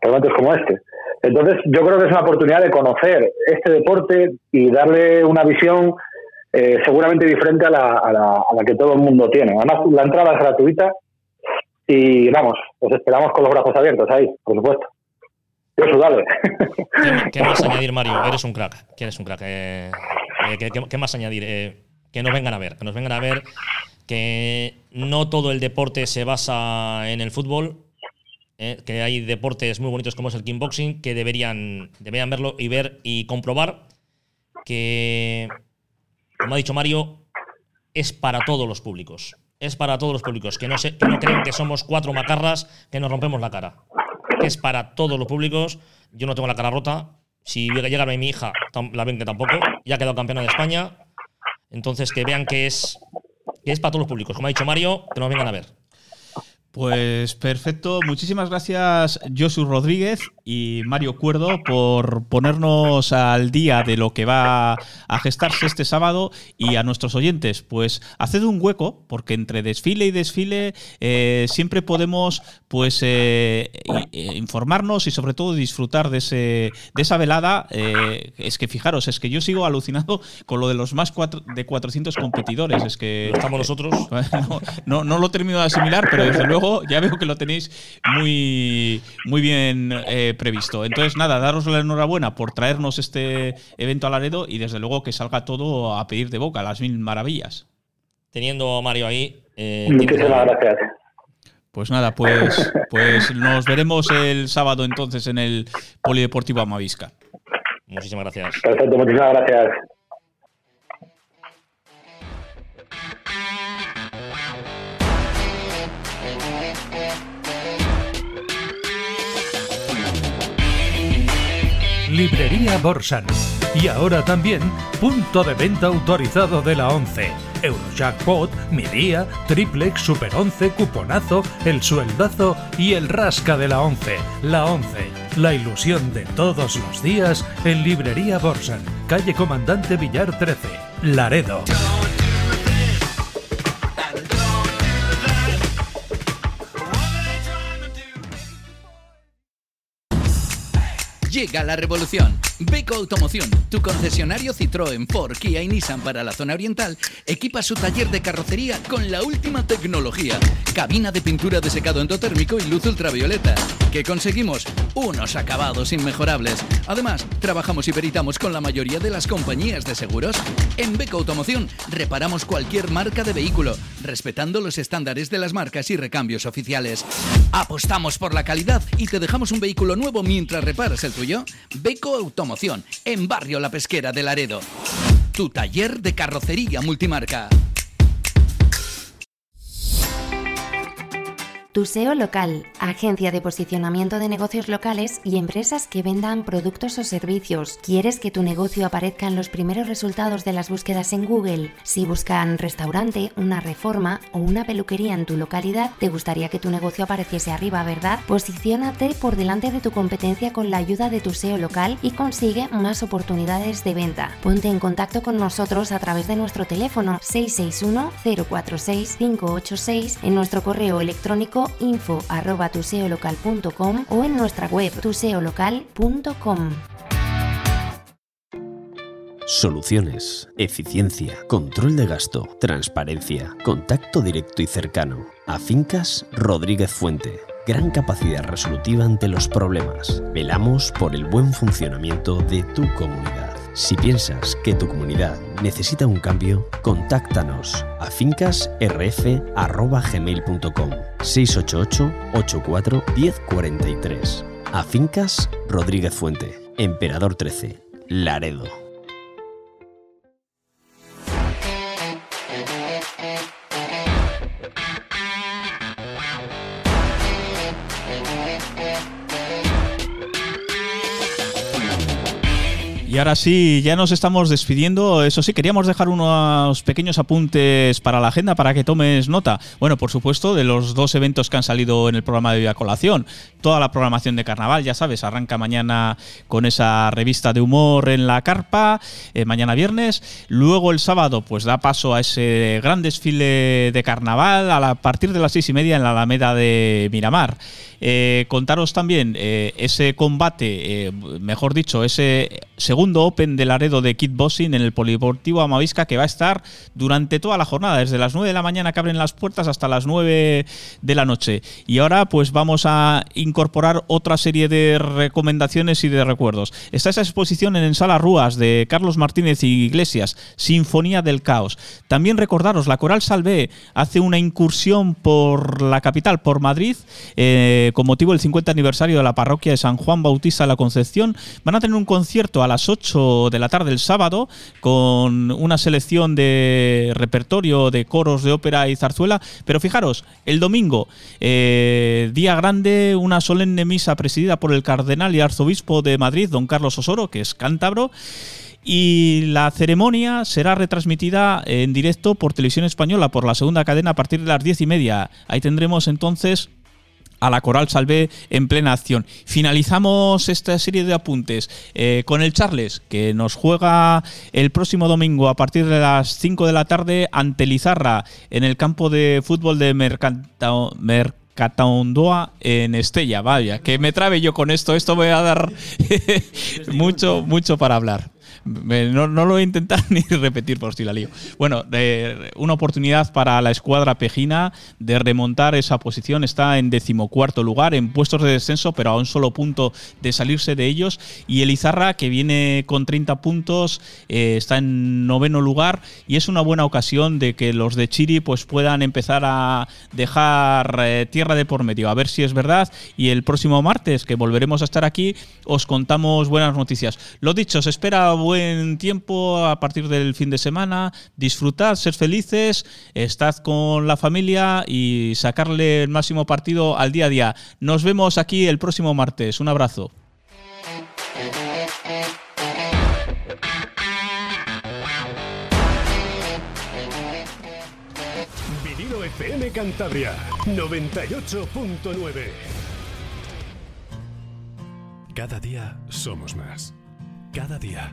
Por eventos como este. Entonces, yo creo que es una oportunidad de conocer este deporte y darle una visión eh, seguramente diferente a la, a, la, a la que todo el mundo tiene. Además, la entrada es gratuita y vamos, os esperamos con los brazos abiertos ahí, por supuesto. Yo dale. ¿Qué, qué más añadir, Mario? Eres un crack. ¿Quién es un crack? Eh, eh, ¿qué, qué- qué más añadir? Eh, que nos vengan a ver. Que nos vengan a ver que no todo el deporte se basa en el fútbol. Eh, que hay deportes muy bonitos como es el kickboxing que deberían, deberían verlo y ver y comprobar que, como ha dicho Mario, es para todos los públicos. Es para todos los públicos. Que no, se, que no crean que somos cuatro macarras que nos rompemos la cara. Es para todos los públicos. Yo no tengo la cara rota. Si llega mi hija, la ven que tampoco. Ya ha quedado campeona de España. Entonces que vean que es, que es para todos los públicos. Como ha dicho Mario, que nos vengan a ver. Pues perfecto, muchísimas gracias Josu Rodríguez y Mario Cuerdo por ponernos al día de lo que va a gestarse este sábado y a nuestros oyentes, pues haced un hueco porque entre desfile y desfile eh, siempre podemos pues eh, informarnos y sobre todo disfrutar de, ese, de esa velada. Eh, es que fijaros, es que yo sigo alucinado con lo de los más cuatro- de 400 competidores, es que estamos nosotros. no, no, no lo termino de asimilar, pero desde luego ya veo que lo tenéis muy, muy bien eh, previsto. Entonces, nada, daros la enhorabuena por traernos este evento a Laredo y desde luego que salga todo a pedir de boca, las mil maravillas. Teniendo a Mario ahí. eh, Muchísimas gracias. Pues nada, pues, pues nos veremos el sábado entonces en el Polideportivo Amavisca. Muchísimas gracias. Perfecto, muchísimas gracias. Librería Borsan. Y ahora también punto de venta autorizado de la 11. Eurojackpot, Mi Día, Triplex, Super 11, Cuponazo, El Sueldazo y el Rasca de la 11. La 11. La ilusión de todos los días en Librería Borsan. Calle Comandante Villar 13. Laredo. Llega la revolución. Beco Automoción, tu concesionario Citroën, Ford, Kia y Nissan para la zona oriental, equipa su taller de carrocería con la última tecnología. Cabina de pintura de secado endotérmico y luz ultravioleta. ¿Qué conseguimos? Unos acabados inmejorables. Además, trabajamos y peritamos con la mayoría de las compañías de seguros. En Beco Automoción reparamos cualquier marca de vehículo, respetando los estándares de las marcas y recambios oficiales. Apostamos por la calidad y te dejamos un vehículo nuevo mientras reparas el tuyo. Beco Automoción, en Barrio La Pesquera de Laredo. Tu taller de carrocería multimarca. Tu SEO local, agencia de posicionamiento de negocios locales y empresas que vendan productos o servicios. ¿Quieres que tu negocio aparezca en los primeros resultados de las búsquedas en Google? Si buscan restaurante, una reforma o una peluquería en tu localidad, te gustaría que tu negocio apareciese arriba, ¿verdad? Posiciónate por delante de tu competencia con la ayuda de tu SEO local y consigue más oportunidades de venta. Ponte en contacto con nosotros a través de nuestro teléfono 661 046 586 en nuestro correo electrónico info arroba tuseolocal.com o en nuestra web tuseolocal.com. Soluciones, eficiencia, control de gasto, transparencia, contacto directo y cercano. A Fincas Rodríguez Fuente. Gran capacidad resolutiva ante los problemas. Velamos por el buen funcionamiento de tu comunidad. Si piensas que tu comunidad necesita un cambio, contáctanos a fincasrf.gmail.com 688 84 1043 A Fincas Rodríguez Fuente, Emperador 13, Laredo. Y ahora sí, ya nos estamos despidiendo. Eso sí, queríamos dejar unos pequeños apuntes para la agenda para que tomes nota. Bueno, por supuesto, de los dos eventos que han salido en el programa de Vía Colación. Toda la programación de carnaval, ya sabes, arranca mañana con esa revista de humor en la carpa, eh, mañana viernes. Luego el sábado, pues da paso a ese gran desfile de carnaval a partir de las seis y media en la Alameda de Miramar. Eh, contaros también eh, ese combate, eh, mejor dicho, ese segundo Open de Laredo de Kickboxing en el Polideportivo Amavisca que va a estar durante toda la jornada, desde las 9 de la mañana que abren las puertas hasta las 9 de la noche. Y ahora pues vamos a incorporar otra serie de recomendaciones y de recuerdos. Está esa exposición en Sala Rúas de Carlos Martínez y Iglesias, Sinfonía del Caos. También recordaros, la Coral Salvé hace una incursión por la capital, por Madrid, eh, con motivo del 50 aniversario de la parroquia de San Juan Bautista de la Concepción. Van a tener un concierto a las 8 de la tarde el sábado con una selección de repertorio de coros de ópera y zarzuela. Pero fijaros, el domingo, eh, día grande, una solemne misa presidida por el cardenal y arzobispo de Madrid, don Carlos Osoro, que es cántabro. Y la ceremonia será retransmitida en directo por Televisión Española, por la segunda cadena, a partir de las diez y media. Ahí tendremos entonces a la Coral Salvé en plena acción. Finalizamos esta serie de apuntes eh, con el Charles, que nos juega el próximo domingo a partir de las 5 de la tarde ante Lizarra en el campo de fútbol de Mercantao. Cataondoa en Estella, vaya, que me trabe yo con esto, esto me va a dar mucho, mucho para hablar. No, lo voy a intentar ni repetir por si la lío. Bueno, una oportunidad para la escuadra pejina de remontar esa posición. Está en decimocuarto lugar, en puestos de descenso, pero a un solo punto de salirse de ellos. Y el Izarra, que viene con 30 puntos, eh, está en noveno lugar. Y es una buena ocasión de que los de Chiri pues, puedan empezar a dejar eh, tierra de por medio. A ver si es verdad. Y el próximo martes, que volveremos a estar aquí, os contamos buenas noticias. Lo dicho, se espera buen tiempo a partir del fin de semana. Disfrutad, ser felices, estad con la familia y sacarle el máximo partido al día a día. Nos vemos aquí el próximo martes. Un abrazo. Vinilo FM Cantabria 98.9. Cada día somos más. Cada día